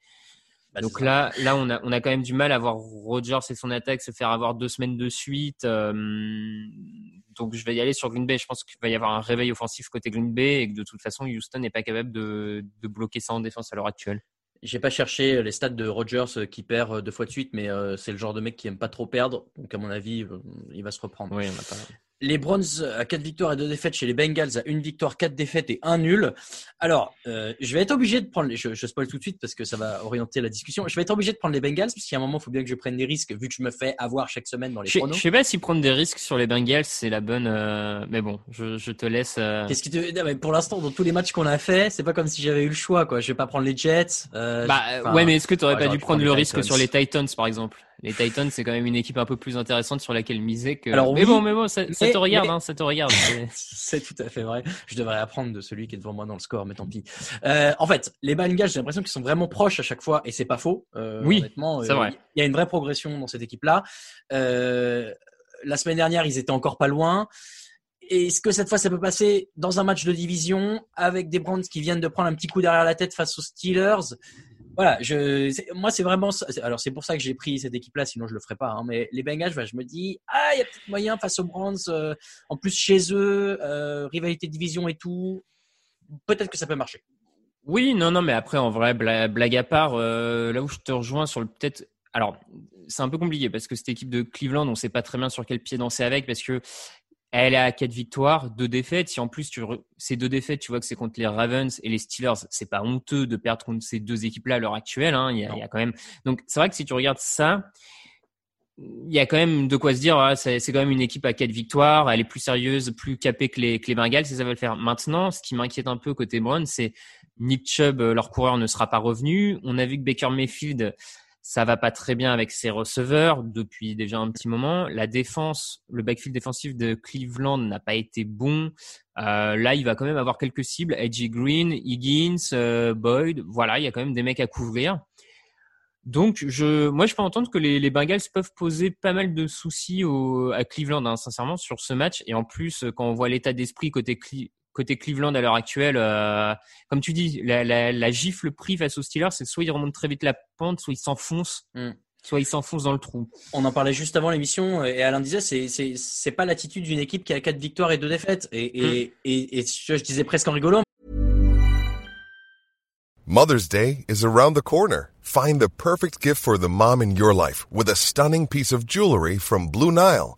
bah, Donc là, là, on a, on a quand même du mal à voir Rogers et son attaque se faire avoir deux semaines de suite. Euh, donc je vais y aller sur Green Bay. Je pense qu'il va y avoir un réveil offensif côté Green Bay et que de toute façon, Houston n'est pas capable de, de bloquer ça en défense à l'heure actuelle. J'ai pas cherché les stats de Rogers euh, qui perd euh, deux fois de suite, mais c'est le genre de mec qui aime pas trop perdre. Donc à mon avis, il va se reprendre. Oui, on a pas les Browns à 4 victoires et 2 défaites chez les Bengals à 1 victoire, 4 défaites et 1 nul. Alors, euh, je vais être obligé de prendre, je, je spoil tout de suite parce que ça va orienter la discussion. Je vais être obligé de prendre les Bengals parce qu'il y a un moment, il faut bien que je prenne des risques vu que je me fais avoir chaque semaine dans les je, pronos. Je sais pas si prendre des risques sur les Bengals c'est la bonne, euh, mais bon, je, je te laisse. Euh... Qu'est-ce qui te, non, mais pour l'instant, dans tous les matchs qu'on a fait, c'est pas comme si j'avais eu le choix, quoi. Je vais pas prendre les Jets. Euh, bah, ouais, mais est-ce que tu aurais pas dû prendre le risque sur les Titans, par exemple? Les Titans, c'est quand même une équipe un peu plus intéressante sur laquelle miser que. Alors, mais bon, mais bon, ça, ça te regarde, hein, ça te regarde. [LAUGHS] c'est tout à fait vrai. Je devrais apprendre de celui qui est devant moi dans le score, mais tant pis. Euh, en fait, les Bengals, j'ai l'impression qu'ils sont vraiment proches à chaque fois, et c'est pas faux. Euh, oui, honnêtement, c'est vrai. Il y a une vraie progression dans cette équipe-là. Euh, la semaine dernière, ils étaient encore pas loin. Est-ce que cette fois, ça peut passer dans un match de division avec des Browns qui viennent de prendre un petit coup derrière la tête face aux Steelers? Voilà, je, moi c'est vraiment, alors c'est pour ça que j'ai pris cette équipe-là, sinon je le ferais pas. Hein, mais les Bengals, je me dis, ah, il y a peut-être moyen face aux Browns, euh, en plus chez eux, euh, rivalité division et tout, peut-être que ça peut marcher. Oui, non, non, mais après en vrai, blague à part, euh, là où je te rejoins sur le peut-être, alors c'est un peu compliqué parce que cette équipe de Cleveland, on sait pas très bien sur quel pied danser avec parce que elle a quatre victoires, deux défaites. Si en plus tu ces deux défaites, tu vois que c'est contre les Ravens et les Steelers, c'est pas honteux de perdre contre ces deux équipes-là à l'heure actuelle. Hein. Il, y a, il, y a, quand même. Donc c'est vrai que si tu regardes ça, il y a quand même de quoi se dire. c'est quand même une équipe à quatre victoires. Elle est plus sérieuse, plus capée que les, que les Bengals. Et ça va le faire. Maintenant, ce qui m'inquiète un peu côté Brown, c'est Nick Chubb, leur coureur, ne sera pas revenu. On a vu que Baker Mayfield ça va pas très bien avec ses receveurs depuis déjà un petit moment. La défense, le backfield défensif de Cleveland n'a pas été bon. Euh, là, il va quand même avoir quelques cibles. Edgy Green, Higgins, euh, Boyd. Voilà, il y a quand même des mecs à couvrir. Donc, je, moi, je peux entendre que les, les Bengals peuvent poser pas mal de soucis au, à Cleveland, hein, sincèrement, sur ce match. Et en plus, quand on voit l'état d'esprit côté, côté Cleveland à l'heure actuelle, euh, comme tu dis, la, la, la, gifle pris face aux Steelers, c'est soit ils remontent très vite la pente, soit ils s'enfoncent. Mm. Soit ils s'enfoncent dans le trou. On en parlait juste avant l'émission et Alain disait c'est c'est c'est pas l'attitude d'une équipe qui a quatre victoires et deux défaites et et, mm. et, et je, je disais presque en rigolant. Mother's Day is around the corner. Find the perfect gift for the mom in your life with a stunning piece of jewelry from Blue Nile.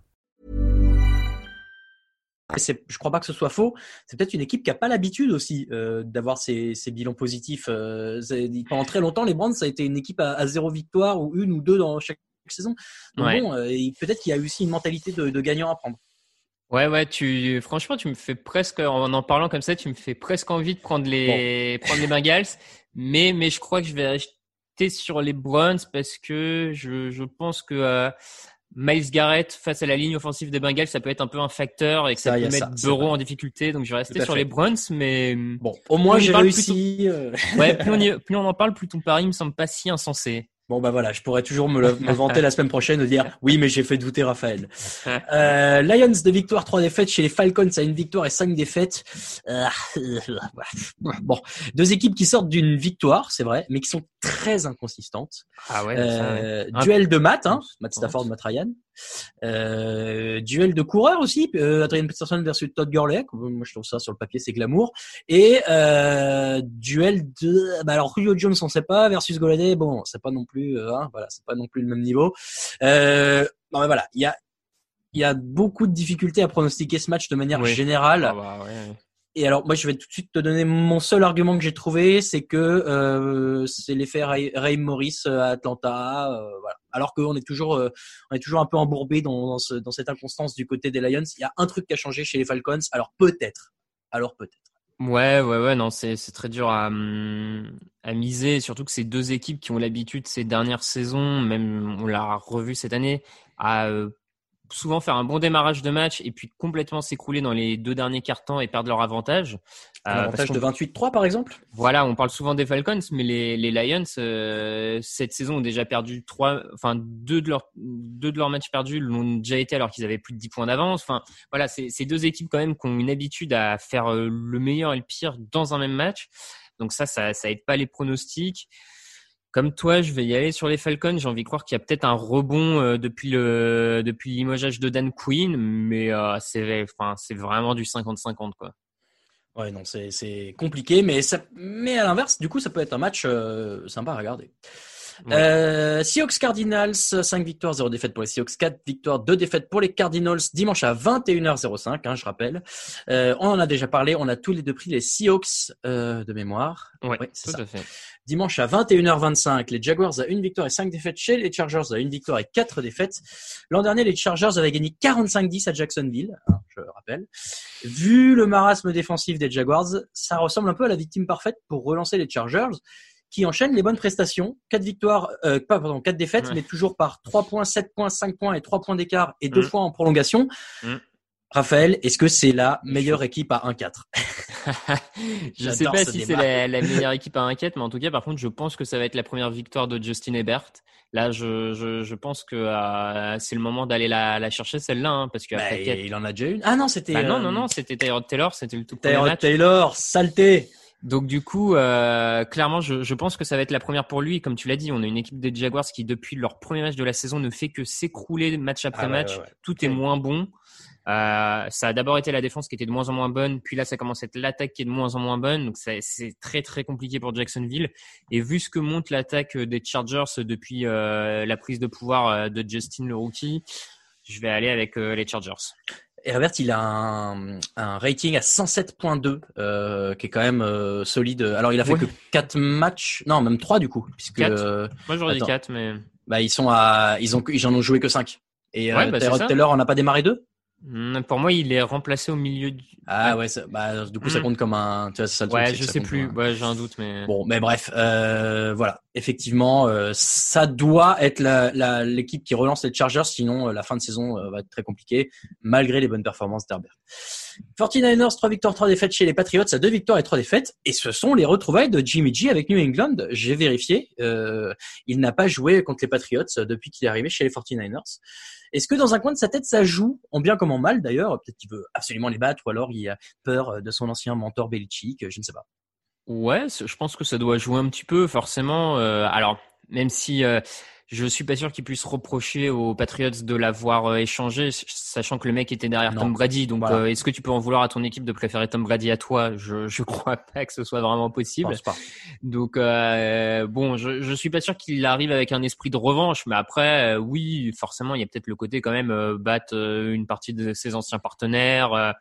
Je crois pas que ce soit faux. C'est peut-être une équipe qui a pas l'habitude aussi euh, d'avoir ces, ces, bilans positifs. Euh, pendant très longtemps, les Brands, ça a été une équipe à, à, zéro victoire ou une ou deux dans chaque saison. Donc ouais. bon, euh, peut-être qu'il y a aussi une mentalité de, de, gagnant à prendre. Ouais, ouais, tu, franchement, tu me fais presque, en en parlant comme ça, tu me fais presque envie de prendre les, bon. prendre les Bengals. Mais, mais je crois que je vais rester sur les Browns parce que je, je pense que, euh, Miles Garrett face à la ligne offensive des Bengals, ça peut être un peu un facteur et que ça, ça peut mettre ça, Burrow en difficulté. Donc je vais rester sur les Browns, mais bon, au moins j'ai réussi. Plutôt... ouais, plus on, y... [LAUGHS] plus on, en parle, plus ton pari me semble pas si insensé. Bon bah voilà, je pourrais toujours me, me vanter la semaine prochaine de dire oui mais j'ai fait douter Raphaël. [LAUGHS] Euh, Lions de victoire, trois défaites chez les Falcons à une victoire et cinq défaites. Euh, [LAUGHS] bon, deux équipes qui sortent d'une victoire, c'est vrai, mais qui sont très inconsistantes. Ah ouais. Euh, duel de maths, hein, Matt Stafford, Matt Ryan. Euh, duel de coureurs aussi, euh, Adrian Peterson versus Todd Gurley. Moi, je trouve ça sur le papier, c'est glamour. Et euh, duel de, bah alors Julio Jones, on sait pas versus Goladay. Bon, c'est pas non plus, hein, voilà, c'est pas non plus le même niveau. Euh, non mais voilà, il y a il y a beaucoup de difficultés à pronostiquer ce match de manière Oui. générale. Ah bah ouais. Et alors, moi, je vais tout de suite te donner mon seul argument que j'ai trouvé, c'est que euh, c'est l'effet Ray, Ray Morris à Atlanta, euh, voilà. Alors qu'on est toujours, euh, on est toujours un peu embourbé dans, dans, ce- dans cette inconstance du côté des Lions. Il y a un truc qui a changé chez les Falcons. Alors peut-être, alors peut-être. Ouais, ouais, ouais, non, c'est c'est très dur à, hum, à miser, surtout que ces deux équipes qui ont l'habitude ces dernières saisons, même on l'a revu cette année, à euh, souvent faire un bon démarrage de match et puis complètement s'écrouler dans les deux derniers quarts temps et perdre leur avantage. Un Euh, avantage de qu'on- 28-3 par exemple? Voilà, on parle souvent des Falcons, mais les, les Lions euh, cette saison ont déjà perdu trois, enfin deux de leurs deux de leurs matchs perdus l'ont déjà été alors qu'ils avaient plus de 10 points d'avance. Enfin, voilà, c'est c'est deux équipes quand même qui ont une habitude à faire euh, le meilleur et le pire dans un même match. Donc ça, ça, ça aide pas les pronostics. Comme toi, je vais y aller sur les Falcons. J'ai envie de croire qu'il y a peut-être un rebond euh, depuis le depuis de Dan Quinn, mais euh, c'est enfin c'est vraiment du 50-50 quoi. Ouais, non, c'est c'est compliqué, mais ça, mais à l'inverse, du coup, ça peut être un match euh, sympa à regarder. Ouais. Euh, Seahawks Cardinals, 5 victoires, 0 défaites pour les Seahawks, 4 victoires, 2 défaites pour les Cardinals, dimanche à 21h05, hein, je rappelle. Euh, on en a déjà parlé, on a tous les deux pris les Seahawks euh, de mémoire. Ouais, Ouais, c'est tout ça. à fait. Dimanche à 21h25, les Jaguars à une victoire et 5 défaites chez les Chargers à une victoire et 4 défaites. L'an dernier, les Chargers avaient gagné 45-10 à Jacksonville, hein, je rappelle. Vu le marasme défensif des Jaguars, ça ressemble un peu à la victime parfaite pour relancer les Chargers qui enchaînent les bonnes prestations. 4 victoires, euh, pas, pardon, 4 défaites, Ouais. mais toujours par 3 points, 7 points, 5 points et 3 points d'écart et 2 Mhm. points en prolongation. Mhm. Raphaël, est-ce que c'est la meilleure équipe à 1-4 [LAUGHS] je sais J'adore pas ce si c'est la, la [LAUGHS] meilleure équipe à inquiète, mais en tout cas, par contre, je pense que ça va être la première victoire de Justin Herbert. Là, je, je, je pense que euh, c'est le moment d'aller la, la chercher celle-là, hein, parce Bah, qu'après quatre- Il en a déjà une. Ah non, c'était... Bah non, euh, non, non, c'était Tyrod Taylor, c'était le tout premier Tyrod match. Taylor, saleté Donc du coup, euh, clairement, je, je pense que ça va être la première pour lui. Comme tu l'as dit, on a une équipe des Jaguars qui, depuis leur premier match de la saison, ne fait que s'écrouler match après Ah match. ouais, ouais. Tout est moins bon. Euh, ça a d'abord été la défense qui était de moins en moins bonne, puis là ça commence à être l'attaque qui est de moins en moins bonne, donc c'est très très compliqué pour Jacksonville. Et vu ce que montre l'attaque des Chargers depuis euh, la prise de pouvoir euh, de Justin le rookie, je vais aller avec euh, les Chargers. Herbert, il a un, un rating à 107.2, euh, qui est quand même euh, solide. Alors, il a fait Ouais. que 4 matchs, non, même 3 du coup, puisque Quatre. euh, Moi j'aurais dit Attends. 4, mais bah, ils sont à, ils ont, ils en ont joué que 5. Et Ouais, euh, bah, c'est Tyrod ça. Taylor en a pas démarré deux? Pour moi il est remplacé au milieu du... Ah ouais, ça- bah, du coup, ça Mm. compte comme un, tu vois, ça le Ouais, je sais plus. un- Ouais, j'ai un doute, mais. Bon, mais bref, euh, voilà. Effectivement, euh, ça doit être la- la- l'équipe qui relance les Chargers, sinon euh, la fin de saison euh, va être très compliquée, malgré les bonnes performances d'Herbert. 49ers, 3 victoires, 3 défaites chez les Patriots, à 2 victoires et 3 défaites. Et ce sont les retrouvailles de Jimmy G avec New England. J'ai vérifié. Euh, il n'a pas joué contre les Patriots depuis qu'il est arrivé chez les 49ers. Est-ce que dans un coin de sa tête, ça joue, en bien comme en mal d'ailleurs? Peut-être qu'il veut absolument les battre, ou alors il a peur de son ancien mentor Belichick, je ne sais pas. Ouais, je pense que ça doit jouer un petit peu, forcément. Euh, alors, même si euh, je suis pas sûr qu'ils puissent reprocher aux Patriots de l'avoir euh, échangé, sachant que le mec était derrière Non. Tom Brady. Donc, Voilà. euh, est-ce que tu peux en vouloir à ton équipe de préférer Tom Brady à toi? Je je [LAUGHS] crois pas que ce soit vraiment Je possible. pense pas. Donc euh, bon, je je suis pas sûr qu'il arrive avec un esprit de revanche, mais après euh, oui, forcément, il y a peut-être le côté quand même euh, battre une partie de ses anciens partenaires.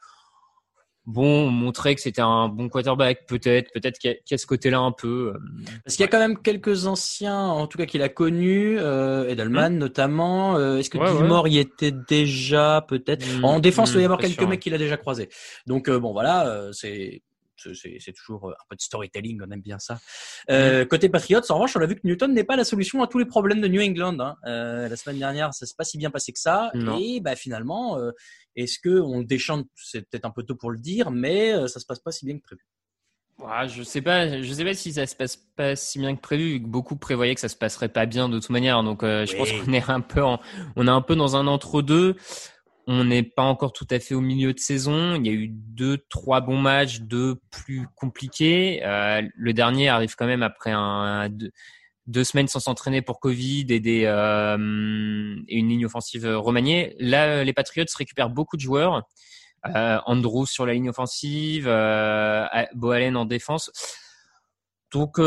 Bon, montrer que c'était un bon quarterback, peut-être, peut-être qu'il y, a- ce côté-là un peu. euh, Parce qu'il y a quand même quelques anciens, en tout cas qu'il a connus, euh, Edelman notamment. Euh, Est-ce que. Ouais, Gilmore y était déjà peut-être? Mm, En défense, il doit y avoir quelques mecs qu'il a déjà croisés. Donc euh, bon, voilà, euh, c'est c'est- toujours euh, un peu de storytelling, on aime bien ça. Hmm. Euh, Côté Patriots, en revanche, on a vu que Newton n'est pas la solution à tous les problèmes de New England. Hein. Euh, la semaine dernière, ça s'est pas si bien passé que ça. Non. Et bah finalement, euh, est-ce que on le déchante? C'est peut-être un peu tôt pour le dire, mais ça se passe pas si bien que prévu. je sais pas, je sais pas si ça se passe pas si bien que prévu. Beaucoup prévoyaient que ça se passerait pas bien de toute manière. Donc, je pense qu'on est un peu, en, on est un peu dans un entre-deux. On n'est pas encore tout à fait au milieu de saison. Il y a eu deux, trois bons matchs, deux plus compliqués. Euh, le dernier arrive quand même après deux, semaines sans s'entraîner pour Covid et, euh, une ligne offensive remaniée. Là, les Patriots récupèrent beaucoup de joueurs. Euh, Andrews sur la ligne offensive, Boalen en défense. Donc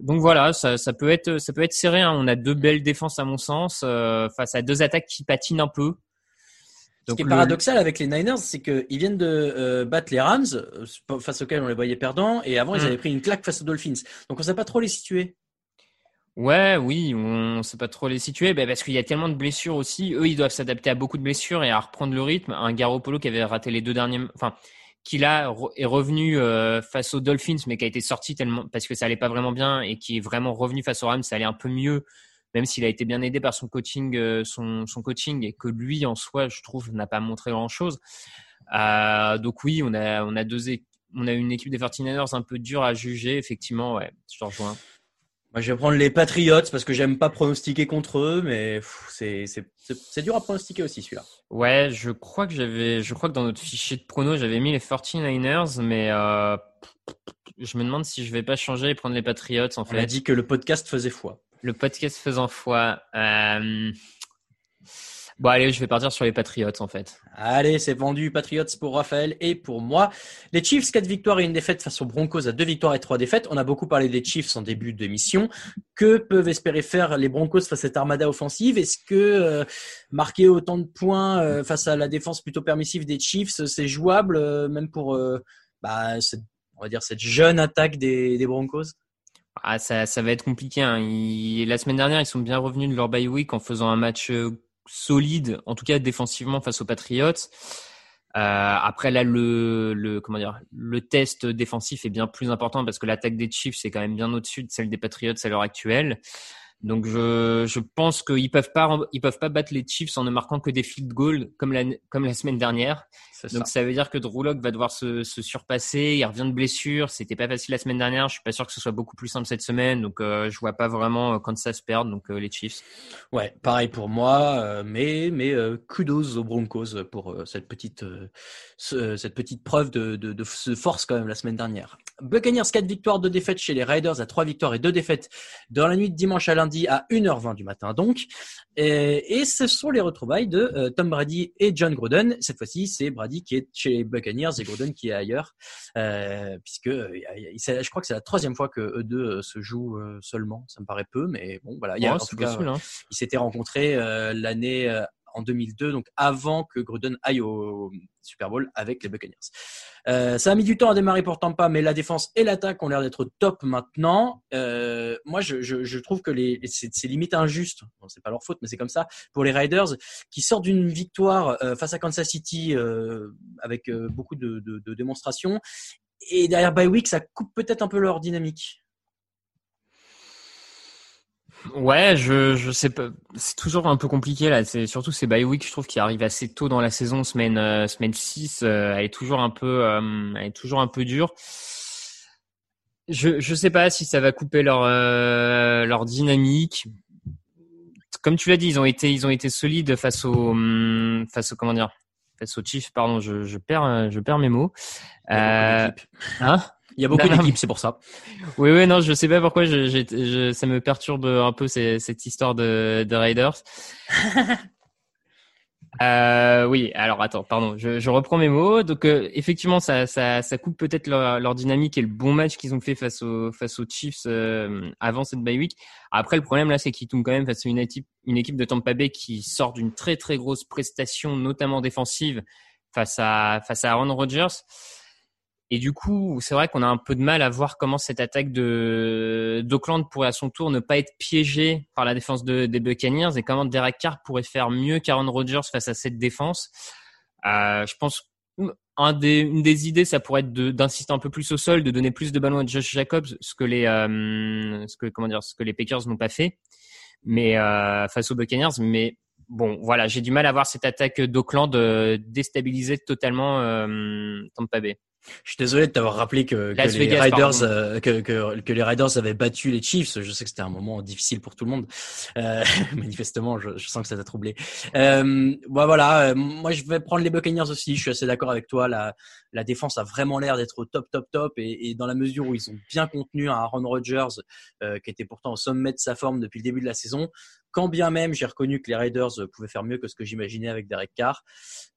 donc voilà, ça, ça, peut être ça peut être serré. Hein. On a deux belles défenses à mon sens euh, face à deux attaques qui patinent un peu. Ce qui est paradoxal avec les Niners, c'est qu'ils viennent de euh, battre les Rams, face auxquels on les voyait perdants, et avant ils mm. avaient pris une claque face aux Dolphins. Donc on ne sait pas trop les situer. Ouais, oui, on sait pas trop les situer, bah, parce qu'il y a tellement de blessures aussi. Eux, ils doivent s'adapter à beaucoup de blessures et à reprendre le rythme. Un Garoppolo qui avait raté les deux derniers, enfin, qui là est revenu euh, face aux Dolphins, mais qui a été sorti tellement parce que ça allait pas vraiment bien et qui est vraiment revenu face aux Rams, ça allait un peu mieux, même s'il a été bien aidé par son coaching, euh, son, coaching et que lui en soi, je trouve, n'a pas montré grand chose. Euh, donc oui, on a on a deux, on a une équipe des 49ers un peu dure à juger, effectivement, ouais, je te rejoins. Moi, je vais prendre les Patriots parce que j'aime pas pronostiquer contre eux, mais c'est dur à pronostiquer aussi celui-là. Ouais, je crois que j'avais, je crois que dans notre fichier de prono, j'avais mis les 49ers, mais euh, je me demande si je vais pas changer et prendre les Patriots en fait. On a dit que le podcast faisait foi. Le podcast faisant foi. Euh... Bon, allez, je vais partir sur les Patriots, en fait. Allez, c'est vendu. Patriots pour Raphaël et pour moi. Les Chiefs, 4 victoires et une défaite face aux Broncos à 2 victoires et 3 défaites. On a beaucoup parlé des Chiefs en début d'émission. Que peuvent espérer faire les Broncos face à cette armada offensive? Est-ce que euh, marquer autant de points euh, face à la défense plutôt permissive des Chiefs, c'est jouable, euh, même pour, bah, cette, on va dire, cette jeune attaque des, des Broncos? Ah, ça, ça va être compliqué. Hein. la semaine dernière, ils sont bien revenus de leur bye week en faisant un match solide, en tout cas défensivement face aux Patriots. Euh, après là, le, le comment dire, le test défensif est bien plus important parce que l'attaque des Chiefs c'est quand même bien au-dessus de celle des Patriots à l'heure actuelle. Donc je, je pense qu'ils peuvent pas ils peuvent pas battre les Chiefs en ne marquant que des field goals comme la comme la semaine dernière. Donc ça. veut dire que Drew Lock va devoir se, se, surpasser. Il revient de blessure. C'était pas facile la semaine dernière. Je suis pas sûr que ce soit beaucoup plus simple cette semaine. Donc euh, je vois pas vraiment euh, quand ça se perd. Donc euh, les Chiefs. Ouais, pareil pour moi. Euh, mais mais kudos aux Broncos pour cette petite cette petite preuve de, de, de, force quand même la semaine dernière. Buccaneers 4 victoires, 2 défaites chez les Raiders à 3 victoires et 2 défaites dans la nuit de dimanche à lundi à 1h20 du matin donc. Et, et ce sont les retrouvailles de Tom Brady et John Gruden. Cette fois-ci, c'est Brady qui est chez les Buccaneers et Gordon qui est ailleurs, euh, puisque je crois que c'est la troisième fois que eux deux euh, se jouent euh, seulement. Ça me paraît peu, mais bon, voilà. Il y a, en tout cas, hein. ils s'étaient rencontrés l'année en 2002, donc avant que Gruden aille au Super Bowl avec les Buccaneers. Euh, ça a mis du temps à démarrer pour Tampa, mais la défense et l'attaque ont l'air d'être top maintenant. Euh, moi, je, trouve que c'est, limite injuste. C'est pas leur faute, mais c'est comme ça pour les Riders qui sortent d'une victoire euh, face à Kansas City avec beaucoup de, de, de démonstrations. Et derrière by week, ça coupe peut-être un peu leur dynamique. Ouais, je je sais pas, c'est toujours un peu compliqué là. C'est surtout ces bye week, je trouve, qui arrivent assez tôt dans la saison, semaine euh, semaine 6, euh, elle est toujours un peu, euh, elle est toujours un peu dure. Je je sais pas si ça va couper leur leur dynamique. Comme tu l'as dit, ils ont été ils ont été solides face au hum, face au comment dire face au Chiefs. Pardon, je je perds je perds mes mots. Hein? Il y a beaucoup d'équipes, c'est pour ça. Oui, oui, non, je sais pas pourquoi je, je, ça me perturbe un peu cette histoire de, de Raiders. [LAUGHS] euh, oui, alors attends, pardon, je, je reprends mes mots. Donc euh, effectivement, ça, ça, ça coupe peut-être leur, leur, dynamique et le bon match qu'ils ont fait face aux face aux Chiefs euh, avant cette bye week. Après, le problème là, c'est qu'ils tombent quand même face à une équipe une équipe de Tampa Bay qui sort d'une très très grosse prestation, notamment défensive, face à face à Aaron Rodgers. Et du coup, c'est vrai qu'on a un peu de mal à voir comment cette attaque de d'Oakland pourrait à son tour ne pas être piégée par la défense de, des Buccaneers et comment Derek Carr pourrait faire mieux qu'Aaron Rodgers face à cette défense. Euh, je pense un des, une des idées, ça pourrait être d'insister un peu plus au sol, de donner plus de ballons à Josh Jacobs, ce que les euh, ce que comment dire, ce que les Packers n'ont pas fait, mais euh, face aux Buccaneers. Mais bon, voilà, j'ai du mal à voir cette attaque d'Oakland euh, déstabiliser totalement euh, Tampa Bay. Je suis désolé de t'avoir rappelé que, les Vegas, Riders, euh, que, que, que les Riders avaient battu les Chiefs. Je sais que c'était un moment difficile pour tout le monde. Euh, [LAUGHS] manifestement, je, je sens que ça t'a troublé. Euh, bon, voilà, euh, moi je vais prendre les Buccaneers aussi. Je suis assez d'accord avec toi. La, la défense a vraiment l'air d'être au top, top, top. Et, et dans la mesure où ils ont bien contenu un Aaron Rodgers euh, qui était pourtant au sommet de sa forme depuis le début de la saison, quand bien même j'ai reconnu que les Raiders pouvaient faire mieux que ce que j'imaginais avec Derek Carr,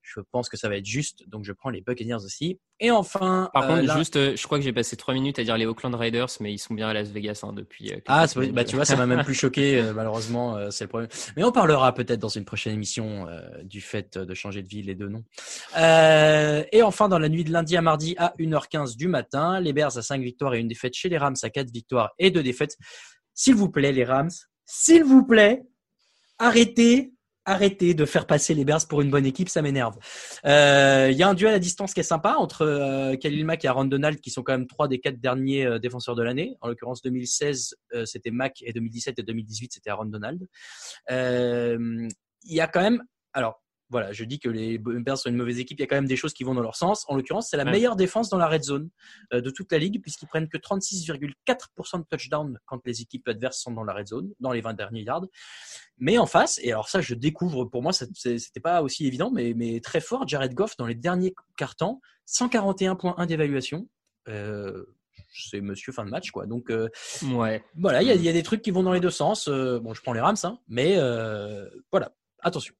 je pense que ça va être juste, donc je prends les Buccaneers aussi. Et enfin, Par euh, contre, là- juste, euh, je crois que j'ai passé trois minutes à dire les Oakland Raiders, mais ils sont bien à Las Vegas hein, depuis. euh, ah, bah tu vois, ça m'a même [LAUGHS] plus choqué. euh, malheureusement, euh, c'est le problème. Mais on parlera peut-être dans une prochaine émission euh, du fait de changer de ville et de nom. Euh, et enfin, dans la nuit de lundi à mardi à 1h15 du matin, les Bears à 5 victoires et une défaite chez les Rams à 4 victoires et 2 défaites. S'il vous plaît, les Rams, s'il vous plaît, arrêtez. Arrêtez de faire passer les Bears pour une bonne équipe, ça m'énerve. Euh, Il y a un duel à distance qui est sympa entre euh, Khalil Mack et Aaron Donald, qui sont quand même trois des quatre derniers euh, défenseurs de l'année. En l'occurrence, 2016, euh, c'était Mack, et 2017 et 2018, c'était Aaron Donald. Euh, Il y a quand même, alors voilà, je dis que les Bears sont une mauvaise équipe. Il y a quand même des choses qui vont dans leur sens. En l'occurrence, c'est la Ouais. meilleure défense dans la red zone euh, de toute la ligue, puisqu'ils prennent que 36,4% de touchdown quand les équipes adverses sont dans la red zone, dans les 20 derniers yards. Mais en face, et alors ça, je découvre, pour moi, c'était pas aussi évident, mais, mais très fort, Jared Goff dans les derniers quarts-temps, 141.1 d'évaluation. Euh, c'est monsieur fin de match, quoi. Donc euh, Ouais. voilà, il y, y a des trucs qui vont dans les deux sens. Euh, bon, je prends les Rams, hein, mais euh, voilà, attention.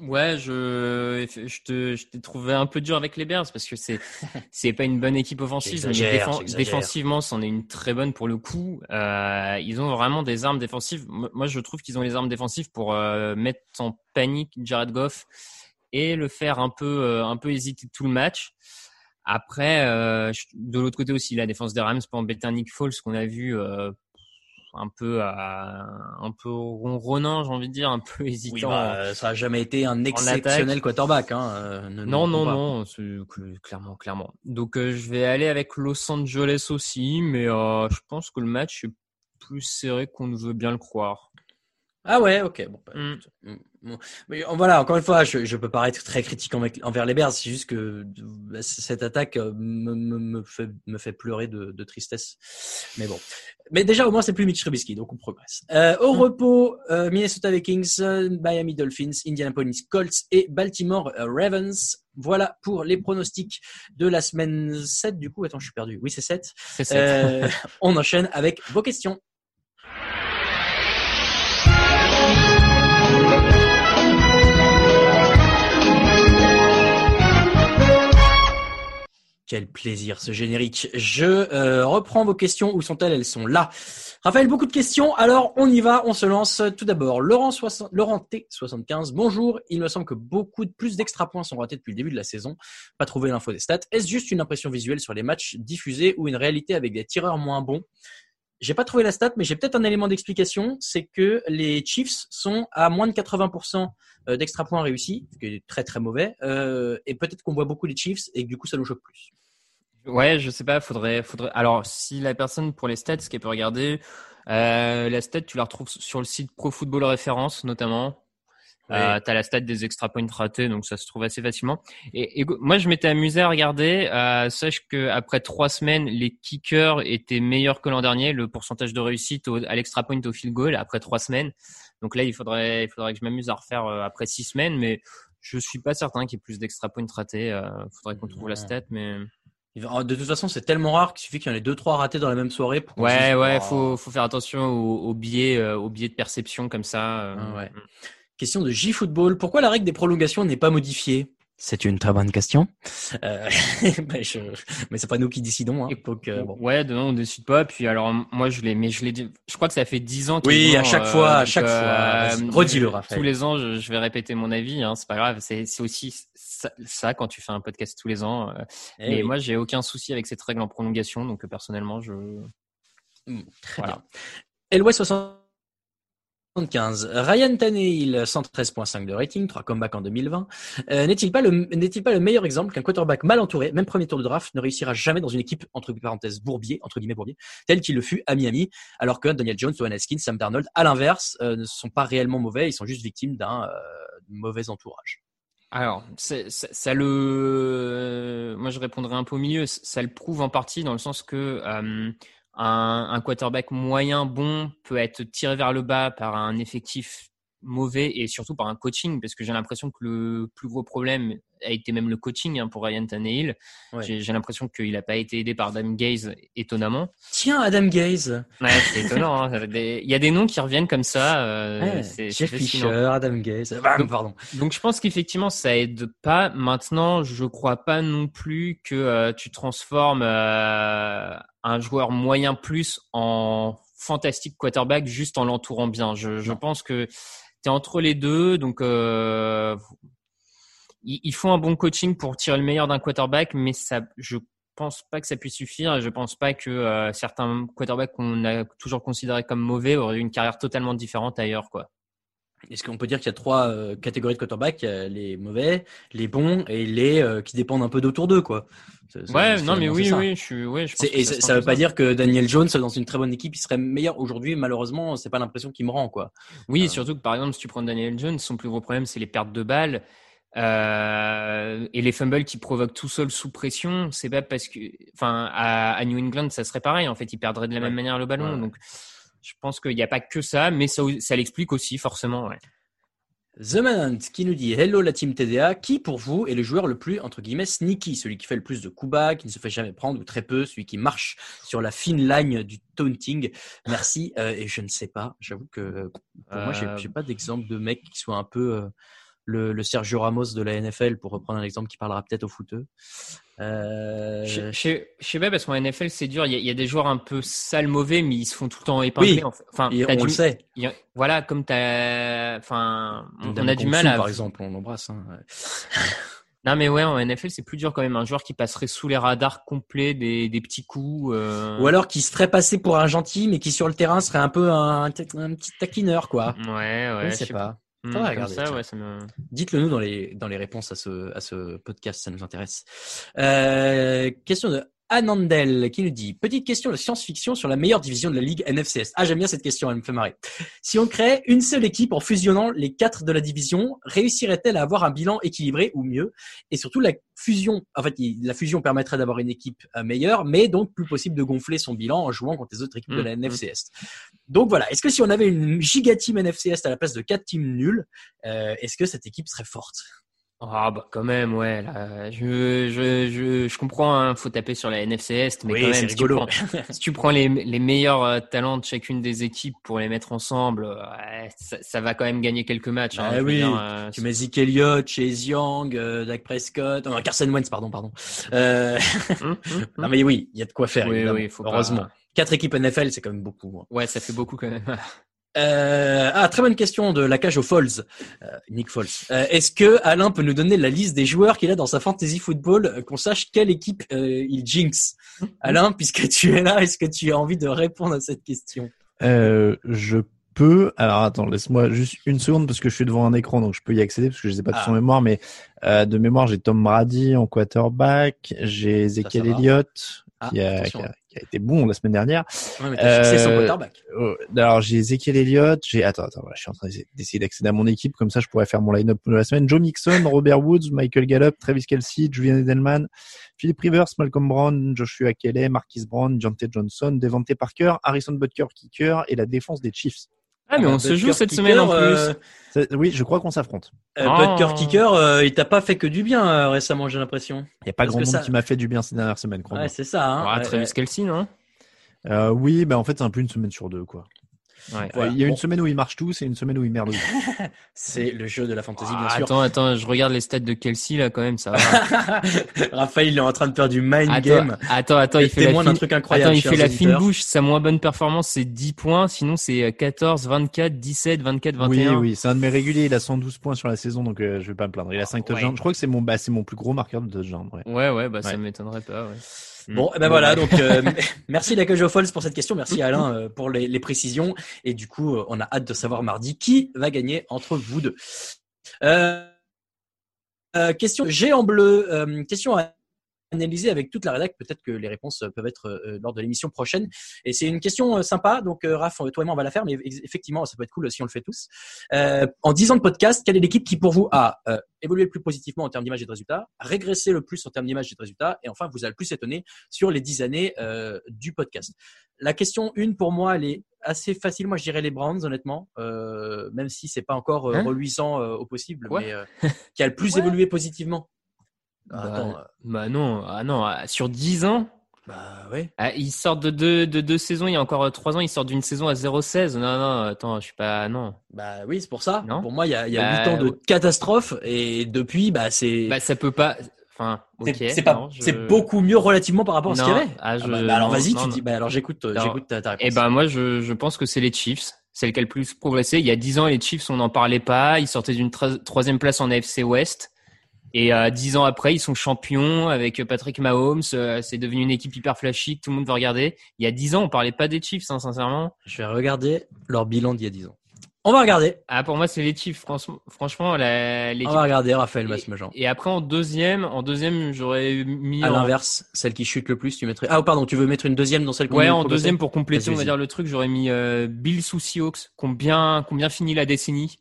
Ouais, je, je te, je t'ai trouvé un peu dur avec les Bears parce que c'est, [LAUGHS] c'est pas une bonne équipe offensive, mais défen- défensivement, c'en est une très bonne pour le coup. Euh, ils ont vraiment des armes défensives. Moi, je trouve qu'ils ont les armes défensives pour euh, mettre en panique Jared Goff et le faire un peu, euh, un peu hésiter tout le match. Après, euh, de l'autre côté aussi, la défense des Rams pour embêter un Nick Foles qu'on a vu euh, un peu, un peu ronronnant, j'ai envie de dire, un peu hésitant. Oui, bah, ça a jamais été un exceptionnel quarterback. Hein, euh, ne- Non, non, non, clairement, clairement. Donc euh, je vais aller avec Los Angeles aussi, mais euh, je pense que le match est plus serré qu'on ne veut bien le croire. Ah ouais, ok. Bon, bah, Mm. Écoute, mm, bon. Mais voilà, encore une fois, je, je peux paraître très critique envers, les Bears. C'est juste que euh, cette attaque euh, me, me, me fait, me fait pleurer de, de tristesse. Mais bon. Mais déjà, au moins, c'est plus Mitch Trubisky, donc on progresse. Euh, au repos, euh, Minnesota Vikings, Miami Dolphins, Indianapolis Colts et Baltimore Ravens. Voilà pour les pronostics de la semaine 7. Du coup, attends, je suis perdu. Oui, c'est 7. C'est ça. Euh, on enchaîne avec vos questions. Quel plaisir ce générique. Je euh, reprends vos questions. Où sont-elles? Elles sont là. Raphaël, beaucoup de questions. Alors, on y va. On se lance. Tout d'abord, Laurent, 60 Laurent T75. Bonjour. Il me semble que beaucoup de plus d'extra points sont ratés depuis le début de la saison. Pas trouvé l'info des stats. Est-ce juste une impression visuelle sur les matchs diffusés ou une réalité avec des tireurs moins bons? J'ai pas trouvé la stat, mais j'ai peut-être un élément d'explication. C'est que les Chiefs sont à moins de 80% d'extra points réussis, ce qui est très très mauvais. Euh, et peut-être qu'on voit beaucoup les Chiefs et que du coup ça nous choque plus. Ouais, je sais pas, faudrait, faudrait. Alors, si la personne pour les stats, ce qu'elle peut regarder, euh, la stat, tu la retrouves sur le site Pro Football Référence, notamment. Euh, t'as la stat des extra points ratés, donc ça se trouve assez facilement. Et, et moi, je m'étais amusé à regarder. Euh, sache que après trois semaines, les kickers étaient meilleurs que l'an dernier. Le pourcentage de réussite au- à l'extra point au field goal après trois semaines. Donc là, il faudrait, il faudrait que je m'amuse à refaire euh, après six semaines, mais je suis pas certain qu'il y ait plus d'extra points ratés. Euh, faudrait qu'on trouve la stat, mais. De toute façon, c'est tellement rare qu'il suffit qu'il y en ait deux trois ratés dans la même soirée. Pour qu'on se Ouais, ouais, oh. faut, faut faire attention aux, aux biais, euh, aux biais de perception comme ça. euh. Ah ouais. Question de J-Football. Pourquoi la règle des prolongations n'est pas modifiée? C'est une très bonne question. Euh, [LAUGHS] mais je... mais c'est pas nous qui décidons. Hein. Donc, euh, bon. Ouais, de non, on décide pas. Puis alors, moi, je l'ai, mais je l'ai dit. Je crois que ça fait dix ans. Oui, à chaque euh, fois, à chaque fois. Redis-le, Raphaël. Tous les ans, je, je vais répéter mon avis. Hein, c'est pas grave. C'est, c'est aussi ça, ça, quand tu fais un podcast tous les ans. euh, Eh mais oui. moi, j'ai aucun souci avec cette règle en prolongation. Donc, euh, personnellement, je. Hmm, très Voilà. bien. Elway 75. Ryan Tannehill, 113.5 de rating, 3 comebacks en 2020. Euh, n'est-il pas le, n'est-il pas le meilleur exemple qu'un quarterback mal entouré, même premier tour de draft, ne réussira jamais dans une équipe, entre parenthèses, bourbier, entre guillemets bourbier, tel qu'il le fut à Miami, alors que Daniel Jones, Dwayne Haskins, Sam Darnold, à l'inverse, euh, ne sont pas réellement mauvais, ils sont juste victimes d'un mauvais entourage? Alors, ça, ça, le, moi je répondrais un peu au milieu. Ça le prouve en partie dans le sens que euh, un, un, quarterback moyen bon peut être tiré vers le bas par un effectif mauvais et surtout par un coaching parce que j'ai l'impression que le plus gros problème a été même le coaching hein, pour Ryan Tannehill. J'ai l'impression qu'il n'a pas été aidé par Adam Gaze étonnamment. Tiens, Adam Gaze. Ouais, c'est étonnant. Hein. Il y a des noms qui reviennent comme ça. Euh, Jeff Fisher, Adam Gaze. Ah, donc, pardon. Donc je pense qu'effectivement ça aide pas. Maintenant, je crois pas non plus que euh, tu transformes euh, un joueur moyen plus en fantastique quarterback juste en l'entourant bien. Je, je pense que tu entre les deux, donc euh, ils, font un bon coaching pour tirer le meilleur d'un quarterback, mais ça, je pense pas que ça puisse suffire. Je pense pas que euh, certains quarterbacks qu'on a toujours considérés comme mauvais auraient eu une carrière totalement différente ailleurs, quoi. Est-ce qu'on peut dire qu'il y a trois euh, catégories de quarterbacks? Les mauvais, les bons et les euh, qui dépendent un peu d'autour d'eux, quoi. Ouais, non, mais oui, oui, je suis, ouais, je pense et ça, ne veut pas dire que Daniel Jones dans une très bonne équipe, il serait meilleur aujourd'hui. Malheureusement, c'est pas l'impression qu'il me rend, quoi. Oui, euh. surtout que par exemple, si tu prends Daniel Jones, son plus gros problème, c'est les pertes de balles. et les fumbles qui provoquent tout seul sous pression, c'est pas parce que, enfin, à, New England, ça serait pareil. En fait, il perdrait de la même manière le ballon. Donc, je pense qu'il n'y a pas que ça, mais ça, ça l'explique aussi forcément. Ouais. The Manant qui nous dit Hello la team TDA, qui pour vous est le joueur le plus entre guillemets sneaky, celui qui fait le plus de coups bas, qui ne se fait jamais prendre ou très peu, celui qui marche sur la fine ligne du taunting. Merci euh, et je ne sais pas, j'avoue que pour moi j'ai euh, pas d'exemple de mec qui soit un peu euh, le, le, Sergio Ramos de la NFL, pour reprendre un exemple qui parlera peut-être au footeux. Euh... Je, je, sais pas parce qu'en NFL c'est dur. Il y, a, il y, a, des joueurs un peu sales, mauvais, mais ils se font tout le temps épingler. Oui, enfin, on le sait. voilà, comme t'as, enfin, on, a du mal à. Par exemple, on l'embrasse. Hein, [LAUGHS] non mais ouais, en NFL c'est plus dur quand même. Un joueur qui passerait sous les radars complets des, des petits coups. Euh... Ou alors qui se ferait passer pour un gentil, mais qui sur le terrain serait un peu un, un petit taquineur quoi. Ouais, ouais. Je sais pas. Mmh, ça, ouais, Dites-le nous dans les dans les réponses à ce à ce podcast, ça nous intéresse. Euh, question de Anandel qui nous dit petite question de science-fiction sur la meilleure division de la ligue NFCS. Ah j'aime bien cette question, elle me fait marrer. Si on crée une seule équipe en fusionnant les quatre de la division, réussirait-elle à avoir un bilan équilibré ou mieux? Et surtout la fusion, en fait la fusion permettrait d'avoir une équipe euh, meilleure, mais donc plus possible de gonfler son bilan en jouant contre les autres équipes de la mmh, mmh. NFCS. Donc voilà, est-ce que si on avait une giga team NFCS à la place de quatre teams nuls, euh, est-ce que cette équipe serait forte? Ah bah quand même ouais là, je, je, je, je comprends hein, faut taper sur la NFC Est mais quand même si tu, prends, si tu prends, les, les meilleurs euh, talents de chacune des équipes pour les mettre ensemble ça, ça, va quand même gagner quelques matchs hein, bah oui euh, tu mets Zeke Elliott Chase Young euh, Dak Prescott non, Carson Wentz pardon pardon. Hum, hum, [LAUGHS] hum. non mais oui il y a de quoi faire oui, oui, faut heureusement quatre équipes NFL c'est quand même beaucoup hein. ouais ça fait beaucoup quand même Euh, ah, très bonne question de la cage aux Falls, euh, Nick Falls. Euh, Est-ce que Alain peut nous donner la liste des joueurs qu'il a dans sa fantasy football, euh, qu'on sache quelle équipe il jinx? Alain, puisque [LAUGHS] tu es là, est-ce que tu as envie de répondre à cette question? Je peux. Alors attends, laisse-moi juste une seconde parce que je suis devant un écran, donc je peux y accéder parce que je sais pas de son ah. mémoire, mais de mémoire, j'ai Tom Brady en quarterback, j'ai Ezekiel Elliott ah, qui, a, qui, a, qui a été bon la semaine dernière. Ouais, mais euh, oh, alors j'ai Ezekiel Elliott, j'ai attends attends, je suis en train d'essayer d'accéder à mon équipe comme ça je pourrais faire mon line-up de la semaine. Joe Mixon, [LAUGHS] Robert Woods, Michael Gallup, Travis Kelsey, Julian Edelman, Philip Rivers, Malcolm Brown, Joshua Kelly, Marquis Brown, Jonte Johnson, Devante Parker, Harrison Butker kicker et la défense des Chiefs. Ah, mais on se joue cette semaine en plus. Euh, oui, je crois qu'on s'affronte. Euh, Butker oh. Kicker, euh, il t'a pas fait que du bien euh, récemment, j'ai l'impression. Il y a pas grand monde qui m'a fait du bien ces dernières semaines, crois Ouais, c'est ça. Hein. Ouais, Travis Kelsey, non euh, Oui, bah en fait, c'est un peu une semaine sur deux, quoi. Ouais. il y a une semaine où ils marchent tous et une semaine où ils merdent. [LAUGHS] c'est le jeu de la fantasy, bien ah, sûr. Attends, attends, je regarde les stats de Kelsey là quand même, ça va. [LAUGHS] Raphaël, il est en train de faire du mind game. Attends, attends, il fait la fine... truc incroyable. Attends, il fait la fine bouche. Sa moins bonne performance, c'est 10 points. Sinon, c'est 14, 24, 17, 24, 21. Oui, oui, c'est un de mes réguliers. Il a 112 points sur la saison, donc euh, je vais pas me plaindre. Il a 5 touchdowns. Je crois que c'est mon, bah, c'est mon plus gros marqueur de touchdowns. Ouais, ouais, ouais bah ça m'étonnerait pas. Ouais. Bon, et ben voilà. Donc, euh, [LAUGHS] merci la Cage Falls pour cette question. Merci Alain euh, pour les, les, précisions. Et du coup, euh, on a hâte de savoir mardi qui va gagner entre vous deux. Euh, question Géant bleu. question à analyser avec toute la rédac. Peut-être que les réponses peuvent être euh, lors de l'émission prochaine. Et c'est une question euh, sympa. Donc, euh, Raph, toi et moi, on va la faire. Mais effectivement, ça peut être cool si on le fait tous. Euh, en 10 ans de podcast, quelle est l'équipe qui, pour vous, a euh, évolué le plus positivement en termes d'image et de résultats, régressé le plus en termes d'image et de résultats, et enfin, vous a le plus étonné sur les 10 années euh, du podcast? La question une, pour moi, elle est assez facile. Moi, je dirais les Browns, honnêtement, euh, même si c'est pas encore euh, Hein? reluisant euh, au possible, Quoi mais euh, [LAUGHS] qui a le plus Ouais. évolué positivement. Ah, Bah, attends, euh, Bah non, ah non, ah, sur 10 ans, bah ouais. ah, ils sortent de deux, de deux saisons, il y a encore 3 ans, ils sortent d'une saison à 0-16. Non, non, attends, je suis pas. Non. Bah oui, c'est pour ça. Non? Pour moi, il y a, il y a Bah, 8 ans de catastrophe et depuis, bah c'est Bah, ça peut pas. Enfin, ok. c'est je- beaucoup mieux relativement par rapport à ce qu'il y avait. ah, Ah bah, bah alors vas-y, tu dis. Bah alors j'écoute, euh, j'écoute ta, ta réponse. Eh ben moi je, je pense que c'est les Chiefs. C'est le qui a le plus progressé. Il y a 10 ans les Chiefs on n'en parlait pas. Ils sortaient d'une troisième place en AFC West. Et euh, 10 ans après ils sont champions avec Patrick Mahomes. Euh, c'est devenu une équipe hyper flashy que tout le monde veut regarder. Il y a 10 ans on parlait pas des Chiefs hein, sincèrement. Je vais regarder leur bilan d'il y a 10 ans. On va regarder. Ah pour moi c'est les Chiefs. Franchement, la, On va regarder Raphaël Masmejean. et après en deuxième, en deuxième j'aurais mis À en- l'inverse, celle qui chute le plus, tu mettrais. Ah pardon, tu veux mettre une deuxième dans celle qu'on Ouais, en deuxième pour compléter, Vas-y, on va vas-y. dire le truc, j'aurais mis euh, Bills ou Seahawks, qui ont bien, qui ont bien fini la décennie?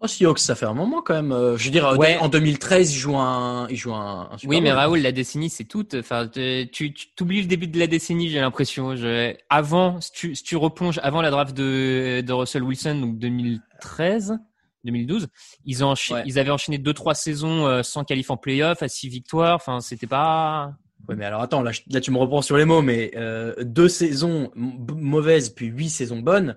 Oh Seahawks, ça fait un moment quand même. Euh, Je veux dire, Ouais. en 2013, ils jouent un, ils jouent un, un Super Oui, mais Bowl. Raoul, la décennie, c'est toute. Enfin, tu, tu t'oublies le début de la décennie, j'ai l'impression. Je... Avant, si tu, si tu replonges avant la draft de, de Russell Wilson, donc 2013, 2012, ils ont encha- Ouais. ils avaient enchaîné deux trois saisons euh, sans qualif en playoff, à six victoires. Enfin, c'était pas. Ouais, mais alors attends, là, là tu me reprends sur les mots, mais euh, deux saisons mauvaises puis huit saisons bonnes,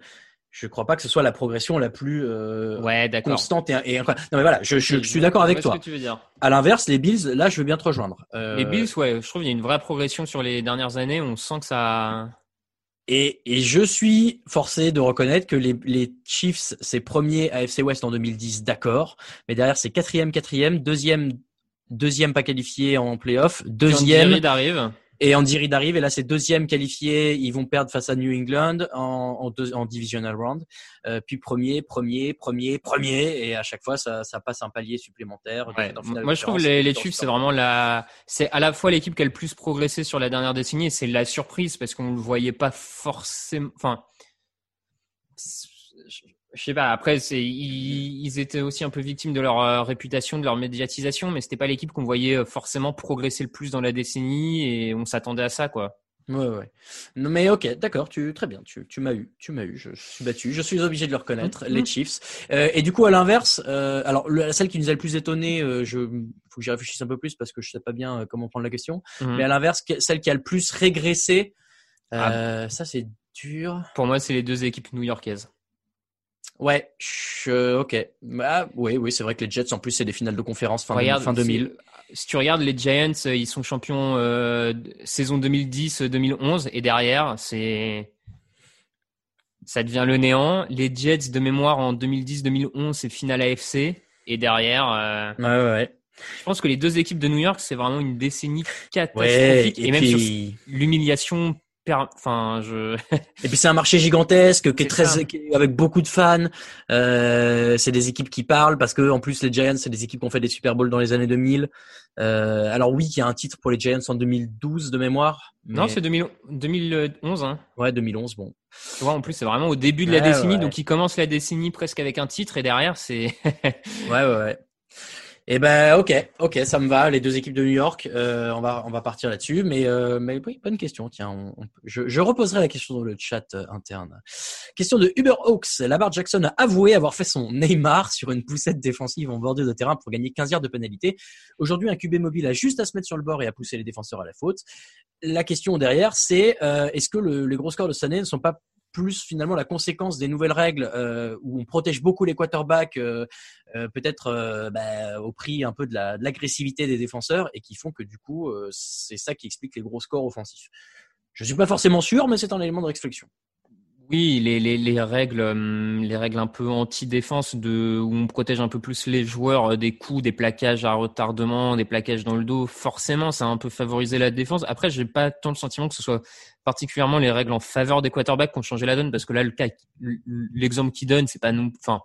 je crois pas que ce soit la progression la plus euh, Ouais, constante et, et. Non mais voilà, je, je, je suis d'accord avec toi. Ce que tu veux dire. À l'inverse, les Bills, là, je veux bien te rejoindre. Euh, Les Bills, ouais, je trouve qu'il y a une vraie progression sur les dernières années. On sent que ça. Et, et je suis forcé de reconnaître que les, les Chiefs, c'est premier AFC West en 2010, d'accord, mais derrière c'est quatrième, quatrième, deuxième, deuxième pas qualifié en playoff, deuxième. Arrive. Et Andy Reid arrive et là c'est deuxième qualifié, ils vont perdre face à New England en, en, deux- en divisional round, Euh, puis premier, premier, premier, premier et à chaque fois ça, ça passe un palier supplémentaire. Ouais. Moi, je trouve les, les Chiefs, c'est vraiment la, c'est à la fois l'équipe qui a le plus progressé sur la dernière décennie et c'est la surprise parce qu'on le voyait pas forcément, enfin, je sais pas. Après, c'est, ils, ils étaient aussi un peu victimes de leur euh, réputation, de leur médiatisation, mais c'était pas l'équipe qu'on voyait euh, forcément progresser le plus dans la décennie et on s'attendait à ça, quoi. Ouais, ouais. Non, mais ok, d'accord, tu très bien, tu, tu m'as eu, tu m'as eu, je, je suis battu, je suis obligé de le reconnaître, Mhm. les Chiefs. Euh, et du coup, à l'inverse, euh, alors le- celle qui nous a le plus étonné, euh, je faut que j'y réfléchisse un peu plus parce que je sais pas bien comment prendre la question. Mhm. Mais à l'inverse, celle qui a le plus régressé, euh, ça c'est dur. Pour moi, c'est les deux équipes new-yorkaises. Ouais, je, ok. Ah, oui, oui, c'est vrai que les Jets en plus c'est des finales de conférence fin, Regarde, fin 2000. c'est- Si tu regardes les Giants, euh, ils sont champions euh, saison 2010-2011 et derrière, c'est ça devient le néant. Les Jets de mémoire en 2010-2011, c'est finale AFC et derrière, euh, Ouais, ouais, ouais. je pense que les deux équipes de New York, c'est vraiment une décennie catastrophique et, et, même sur l'humiliation. Per- Enfin, je et puis c'est un marché gigantesque qui est très ça. qui est avec beaucoup de fans. Euh, c'est des équipes qui parlent parce que en plus les Giants c'est des équipes qui ont fait des Super Bowls dans les années 2000. Euh, alors oui, il y a un titre pour les Giants en 2012 de mémoire. non, c'est 2000 2011. Hein. ouais 2011. Bon, Tu vois, en plus, c'est vraiment au début de la Ouais, décennie, ouais. donc ils commencent la décennie presque avec un titre et derrière, c'est ouais ouais ouais. Et ben ok, ok, ça me va. Les deux équipes de New York, euh, on va on va partir là-dessus. Mais euh, mais oui, bonne question. Tiens, on- je, je reposerai la question dans le chat euh, interne. Question de Uber Hawks. Lamar Jackson a avoué avoir fait son Neymar sur une poussette défensive en bordure de terrain pour gagner 15 yards de pénalité. Aujourd'hui, un QB mobile a juste à se mettre sur le bord et à pousser les défenseurs à la faute. La question derrière, c'est euh, est-ce que le- les gros scores de année ne sont pas plus finalement la conséquence des nouvelles règles euh, où on protège beaucoup les quarterbacks, euh, euh, peut-être bah, au prix un peu de la- l'agressivité des défenseurs et qui font que du coup c'est ça qui explique les gros scores offensifs. Je suis pas forcément sûr, mais c'est un élément de réflexion. Oui, les, les, les règles, les règles un peu anti-défense où on protège un peu plus les joueurs des coups, des plaquages à retardement, des plaquages dans le dos. Forcément, ça a un peu favorisé la défense. Après, j'ai pas tant le sentiment que ce soit particulièrement les règles en faveur des quarterbacks qui ont changé la donne, parce que là, le cas, l'exemple qu'il donne, c'est pas non, enfin,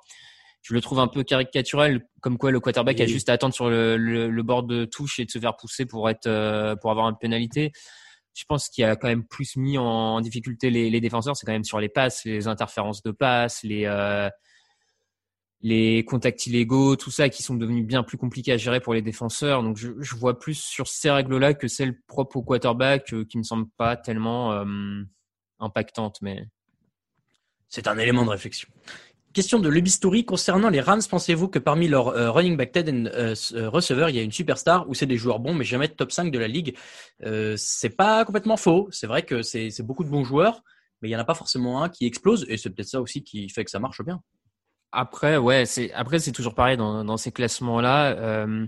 je le trouve un peu caricatural, comme quoi le quarterback a juste à attendre sur le, le, le bord de touche et de se faire pousser pour être euh, pour avoir une pénalité. Je pense qu'il a quand même plus mis en difficulté les, les défenseurs, c'est quand même sur les passes, les interférences de passes, les euh, les contacts illégaux, tout ça, qui sont devenus bien plus compliqués à gérer pour les défenseurs. Donc, je, je vois plus sur ces règles-là que celles propres au quarterback, euh, qui me semblent pas tellement euh, impactantes. Mais C'est un élément de réflexion. Question de Lubistouri concernant les Rams. Pensez-vous que parmi leurs euh, running back Ted and euh, euh, receveurs, il y a une superstar ou c'est des joueurs bons mais jamais top 5 de la ligue? C'est pas complètement faux. C'est vrai que c'est beaucoup de bons joueurs, mais il y en a pas forcément un qui explose et c'est peut-être ça aussi qui fait que ça marche bien. Après, ouais, c'est après c'est toujours pareil dans, ces classements-là. Euh,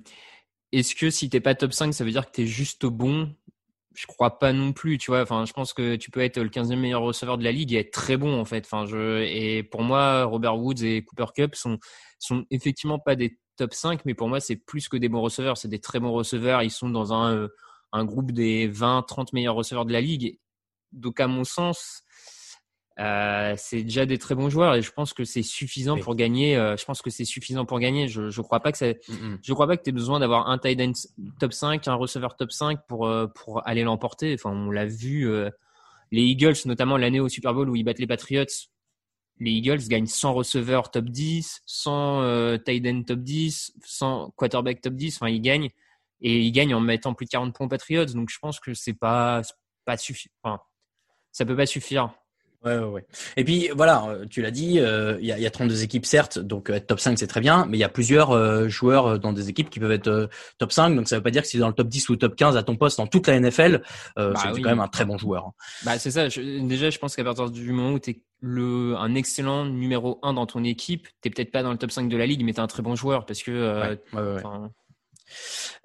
Est-ce que si t'es pas top 5, ça veut dire que t'es juste bon? Je crois pas non plus, tu vois. Enfin, je pense que tu peux être le 15e meilleur receveur de la ligue et être très bon en fait. Enfin, je et pour moi, Robert Woods et Cooper Cup sont sont effectivement pas des top 5, mais pour moi, c'est plus que des bons receveurs. C'est des très bons receveurs. Ils sont dans un euh, un groupe des 20-30 meilleurs receveurs de la ligue. Donc, à mon sens, euh, c'est déjà des très bons joueurs et je pense que c'est suffisant Oui. pour gagner. euh, je pense que c'est suffisant pour gagner. Je je crois pas que ça je crois pas que tu aies besoin d'avoir un tight end top 5, un receveur top 5 pour euh, pour aller l'emporter. Enfin, on l'a vu les Eagles notamment l'année au Super Bowl où ils battent les Patriots. Les Eagles gagnent 100 receveurs top 10, 100 euh, tight end top 10, 100 quarterback top 10, enfin ils gagnent et ils gagnent en mettant plus de 40 points aux Patriots. Donc je pense que c'est pas pas suffisant. Enfin, ça peut pas suffire. Ouais, ouais, ouais. Et puis voilà, euh, tu l'as dit, euh, il y, y a 32 équipes certes, donc euh, être top 5 c'est très bien, mais il y a plusieurs euh, joueurs euh, dans des équipes qui peuvent être euh, top 5, donc ça veut pas dire que si tu es dans le top 10 ou top 15 à ton poste dans toute la NFL, euh, Bah c'est oui. quand même un très bon joueur. hein. Bah, c'est ça. Je- déjà, je pense qu'à partir du moment où tu es le, un excellent numéro 1 dans ton équipe, tu peut-être pas dans le top 5 de la ligue, mais tu es un très bon joueur parce que. euh, Ouais, ouais,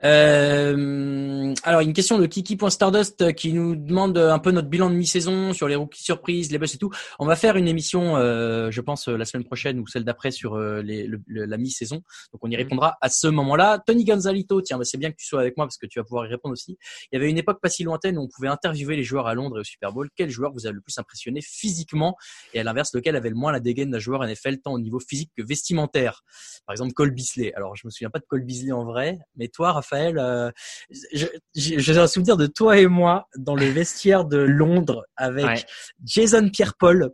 Euh, alors, une question de Kiki.stardust euh, qui nous demande un peu notre bilan de mi-saison sur les rookies surprises, les buzz et tout. On va faire une émission, euh, je pense, euh, la semaine prochaine ou celle d'après sur euh, les, le- le- la mi-saison. Donc, on y répondra à ce moment-là. Tony Gonzalito, tiens, bah, c'est bien que tu sois avec moi parce que tu vas pouvoir y répondre aussi. Il y avait une époque pas si lointaine où on pouvait interviewer les joueurs à Londres et au Super Bowl. Quel joueur vous a le plus impressionné physiquement et à l'inverse, lequel avait le moins la dégaine d'un joueur NFL tant au niveau physique que vestimentaire? Par exemple, Cole Beasley. Alors, je me souviens pas de Cole Beasley en vrai, mais toi, Raphaël, euh, j'ai un souvenir de toi et moi dans le vestiaire de Londres avec Ouais. Jason Pierre-Paul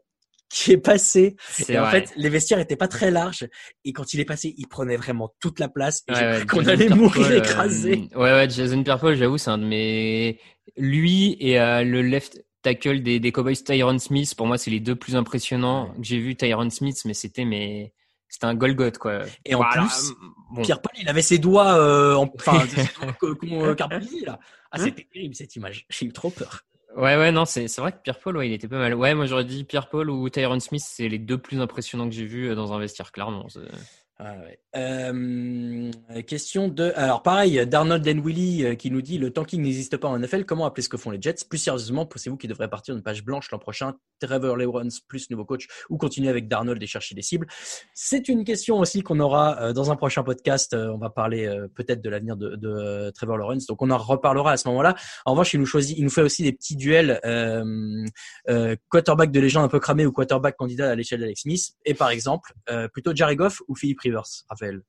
qui est passé. c'est Et en vrai. fait, les vestiaires étaient pas très larges. Et quand il est passé, il prenait vraiment toute la place. Et Ouais, j'ai ouais, qu'on allait mourir euh, écrasé. ouais, ouais, Jason Pierre-Paul, j'avoue, c'est un de mes. Lui et euh, le left tackle des, des Cowboys, Tyron Smith, pour moi, c'est les deux plus impressionnants que j'ai vu. Tyron Smith, mais c'était mais c'était un Golgoth, quoi. Et en Voilà, plus, euh, bon. Pierre-Paul, il avait ses doigts, euh, en, enfin, [LAUGHS] ses doigts co- euh, là. Ah, Hein c'était terrible, cette image. J'ai eu trop peur. Ouais, ouais, non, c'est c'est vrai que Pierre-Paul, ouais, il était pas mal. Ouais, moi j'aurais dit Pierre-Paul ou Tyron Smith, c'est les deux plus impressionnants que j'ai vus dans un vestiaire, clairement. Ah. Euh, question de. Alors pareil, Darnold Denwilly euh, qui nous dit le tanking n'existe pas en NFL. Comment appeler ce que font les Jets? Plus sérieusement, pensez-vous qu'il devrait partir d'une page blanche l'an prochain? Trevor Lawrence plus nouveau coach ou continuer avec Darnold et chercher des cibles? C'est une question aussi qu'on aura euh, dans un prochain podcast. On va parler peut-être de l'avenir de, Trevor Lawrence. Donc on en reparlera à ce moment-là. En revanche, il nous choisit, il nous fait aussi des petits duels quarterback de légende un peu cramé ou quarterback candidat à l'échelle d'Alex Smith. Et par exemple, plutôt Jared Goff ou Philippe Rivers, Raphaël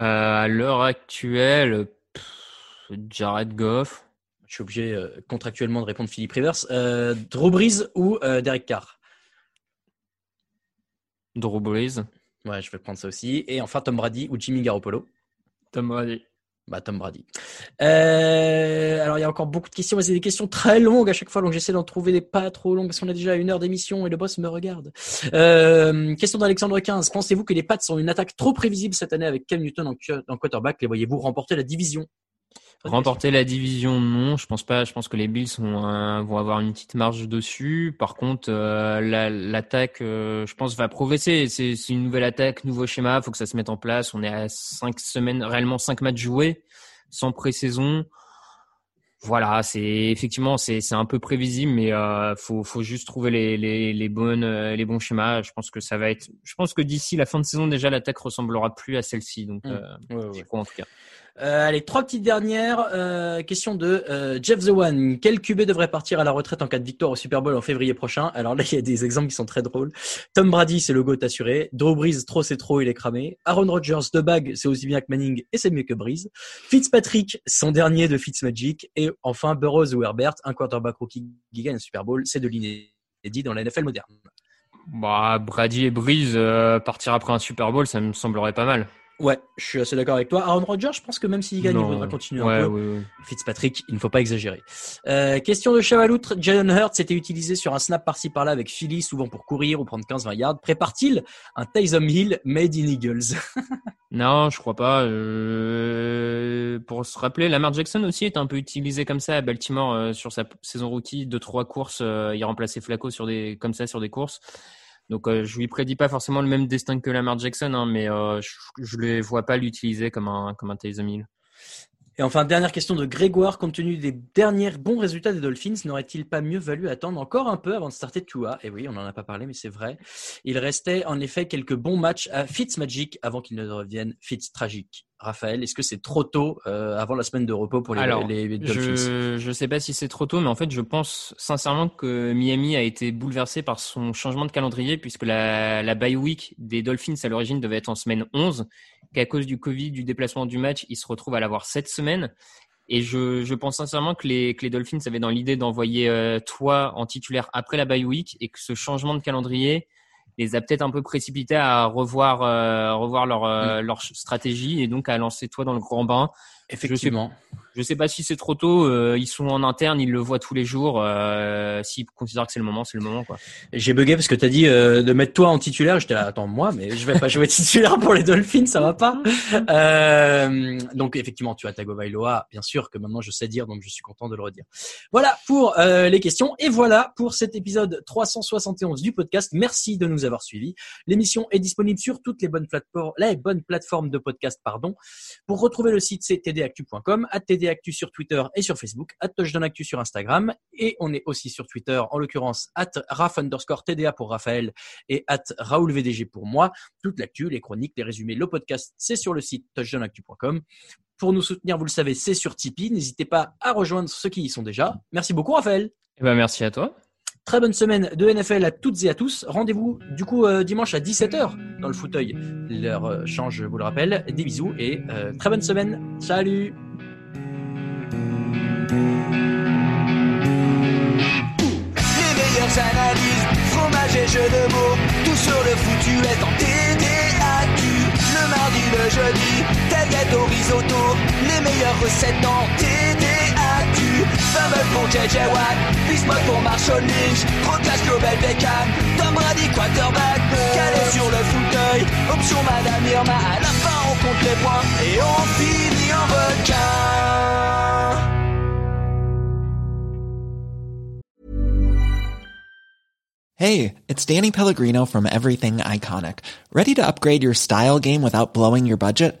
Euh, à l'heure actuelle, pff, Jared Goff. Je suis obligé euh, contractuellement de répondre Philippe Rivers. Euh, Drew Brees ou euh, Derek Carr? Drew Brees. Ouais, je vais prendre ça aussi. Et enfin Tom Brady ou Jimmy Garoppolo? Tom Brady. Bah Tom Brady. Euh, alors il y a encore beaucoup de questions, mais c'est des questions très longues à chaque fois, donc j'essaie d'en trouver des pas trop longues parce qu'on a déjà une heure d'émission et le boss me regarde. Euh, question d'Alexandre 15. Pensez-vous que les Pats sont une attaque trop prévisible cette année avec Cam Newton en, en quarterback? Les voyez-vous remporter la division? Remporter la division, non, je pense pas. Je pense que les Bills vont, euh, vont avoir une petite marge dessus. Par contre, euh, la- l'attaque, euh, je pense, va progresser. C'est une nouvelle attaque, nouveau schéma. Faut que ça se mette en place. On est à cinq semaines, réellement cinq matchs joués, sans pré-saison. Voilà, c'est effectivement c'est un peu prévisible, mais euh, faut faut juste trouver les les les bonnes euh, les bons schémas. Je pense que ça va être. Je pense que d'ici la fin de saison déjà l'attaque ressemblera plus à celle-ci. Donc Mm. euh, Ouais, ouais. j'y crois en tout cas. Euh, allez, trois petites dernières. Euh, question de euh, Jeff The One. Quel QB devrait partir à la retraite en cas de victoire au Super Bowl en février prochain? Alors là, il y a des exemples qui sont très drôles. Tom Brady, c'est le GOAT assuré. Drew Brees, trop c'est trop, il est cramé. Aaron Rodgers, de bague, c'est aussi bien que Manning et c'est mieux que Breeze. Fitzpatrick, son dernier de Fitzmagic. Et enfin, Burroughs ou Herbert, un quarterback rookie qui gagne un Super Bowl, c'est de l'inédit dans la NFL moderne. Bah, Brady et Breeze euh, partir après un Super Bowl, ça me semblerait pas mal. Ouais, je suis assez d'accord avec toi. Aaron Rodgers, je pense que même s'il gagne, il faudra continuer un peu. Ouais, ouais. Fitzpatrick, il ne faut pas exagérer. Euh, question de Chavaloutre, Jalen Hurts était utilisé sur un snap par-ci par-là avec Philly, souvent pour courir ou prendre 15-20 yards. Prépare-t-il un Tyson Hill made in Eagles? [LAUGHS] Non, je crois pas. Euh, pour se rappeler, Lamar Jackson aussi est un peu utilisé comme ça à Baltimore euh, sur sa saison rookie. Deux trois courses, il remplaçait Flacco sur des comme ça sur des courses. Donc euh, je lui prédis pas forcément le même destin que Lamar Jackson, hein, mais euh, je, je le vois pas l'utiliser comme un comme un Taysom. Et enfin, dernière question de Grégoire. Compte tenu des derniers bons résultats des Dolphins, n'aurait-il pas mieux valu attendre encore un peu avant de starter Tua? Et oui, on n'en a pas parlé, mais c'est vrai. Il restait en effet quelques bons matchs à Fitzmagic avant qu'il ne devienne Fitztragique. Raphaël, est-ce que c'est trop tôt euh, avant la semaine de repos pour les, Alors, les, Dolphins? je je sais pas si c'est trop tôt, mais en fait, je pense sincèrement que Miami a été bouleversé par son changement de calendrier puisque la, la bye week des Dolphins à l'origine devait être en semaine 11, qu'à cause du Covid, du déplacement du match, ils se retrouvent à l'avoir cette semaine. Et je, je pense sincèrement que les, que les Dolphins avaient dans l'idée d'envoyer euh, toi en titulaire après la bye week et que ce changement de calendrier les a peut-être un peu précipités à revoir, euh, revoir leur, euh, leur stratégie et donc à lancer toi dans le grand bain. Effectivement. Je sais pas si c'est trop tôt. euh, ils sont en interne, ils le voient tous les jours. Euh, S'ils considèrent que c'est le moment, c'est le moment. Quoi. J'ai bugué parce que tu as dit euh, de mettre toi en titulaire. J'étais là, attends, moi, mais je vais pas jouer titulaire pour les Dolphins, ça va pas. Euh, donc, effectivement, tu as Tagovailoa, bien sûr, que maintenant je sais dire, donc je suis content de le redire. Voilà pour les questions. Et voilà pour cet épisode 371 du podcast. Merci de nous avoir suivis. L'émission est disponible sur toutes les bonnes plateformes, les bonnes plateformes de podcast, pardon. Pour retrouver le site, c'est tdactu.com, à tdactu sur Twitter et sur Facebook, à touchdownactu sur Instagram, et on est aussi sur Twitter, en l'occurrence, at raf underscore tda pour Raphaël et at raoulvdg pour moi. Toute l'actu, les chroniques, les résumés, le podcast, c'est sur le site touchdownactu.com. Pour nous soutenir, vous le savez, c'est sur Tipeee. N'hésitez pas à rejoindre ceux qui y sont déjà. Merci beaucoup, Raphaël. Eh ben, merci à toi. Très bonne semaine de NFL à toutes et à tous. Rendez-vous du coup euh, dimanche à 17h dans le fauteuil. L'heure euh, change, je vous le rappelle. Des bisous et euh, très bonne semaine. Salut analyses, fromage et jeux de mots, tout sur le foutu est en TDAQ. Le mardi, le jeudi, risotto, les meilleures recettes TDAQ. Fumble pour JJ Watt, Bismuth pour Marshall Lynch, Global Beckham, Tom Brady quarterback, calé sur le fauteuil, option Madame Irma, à la fin on compte les points et on finit en requin. Hey, it's Danny Pellegrino from Everything Iconic. Ready to upgrade your style game without blowing your budget?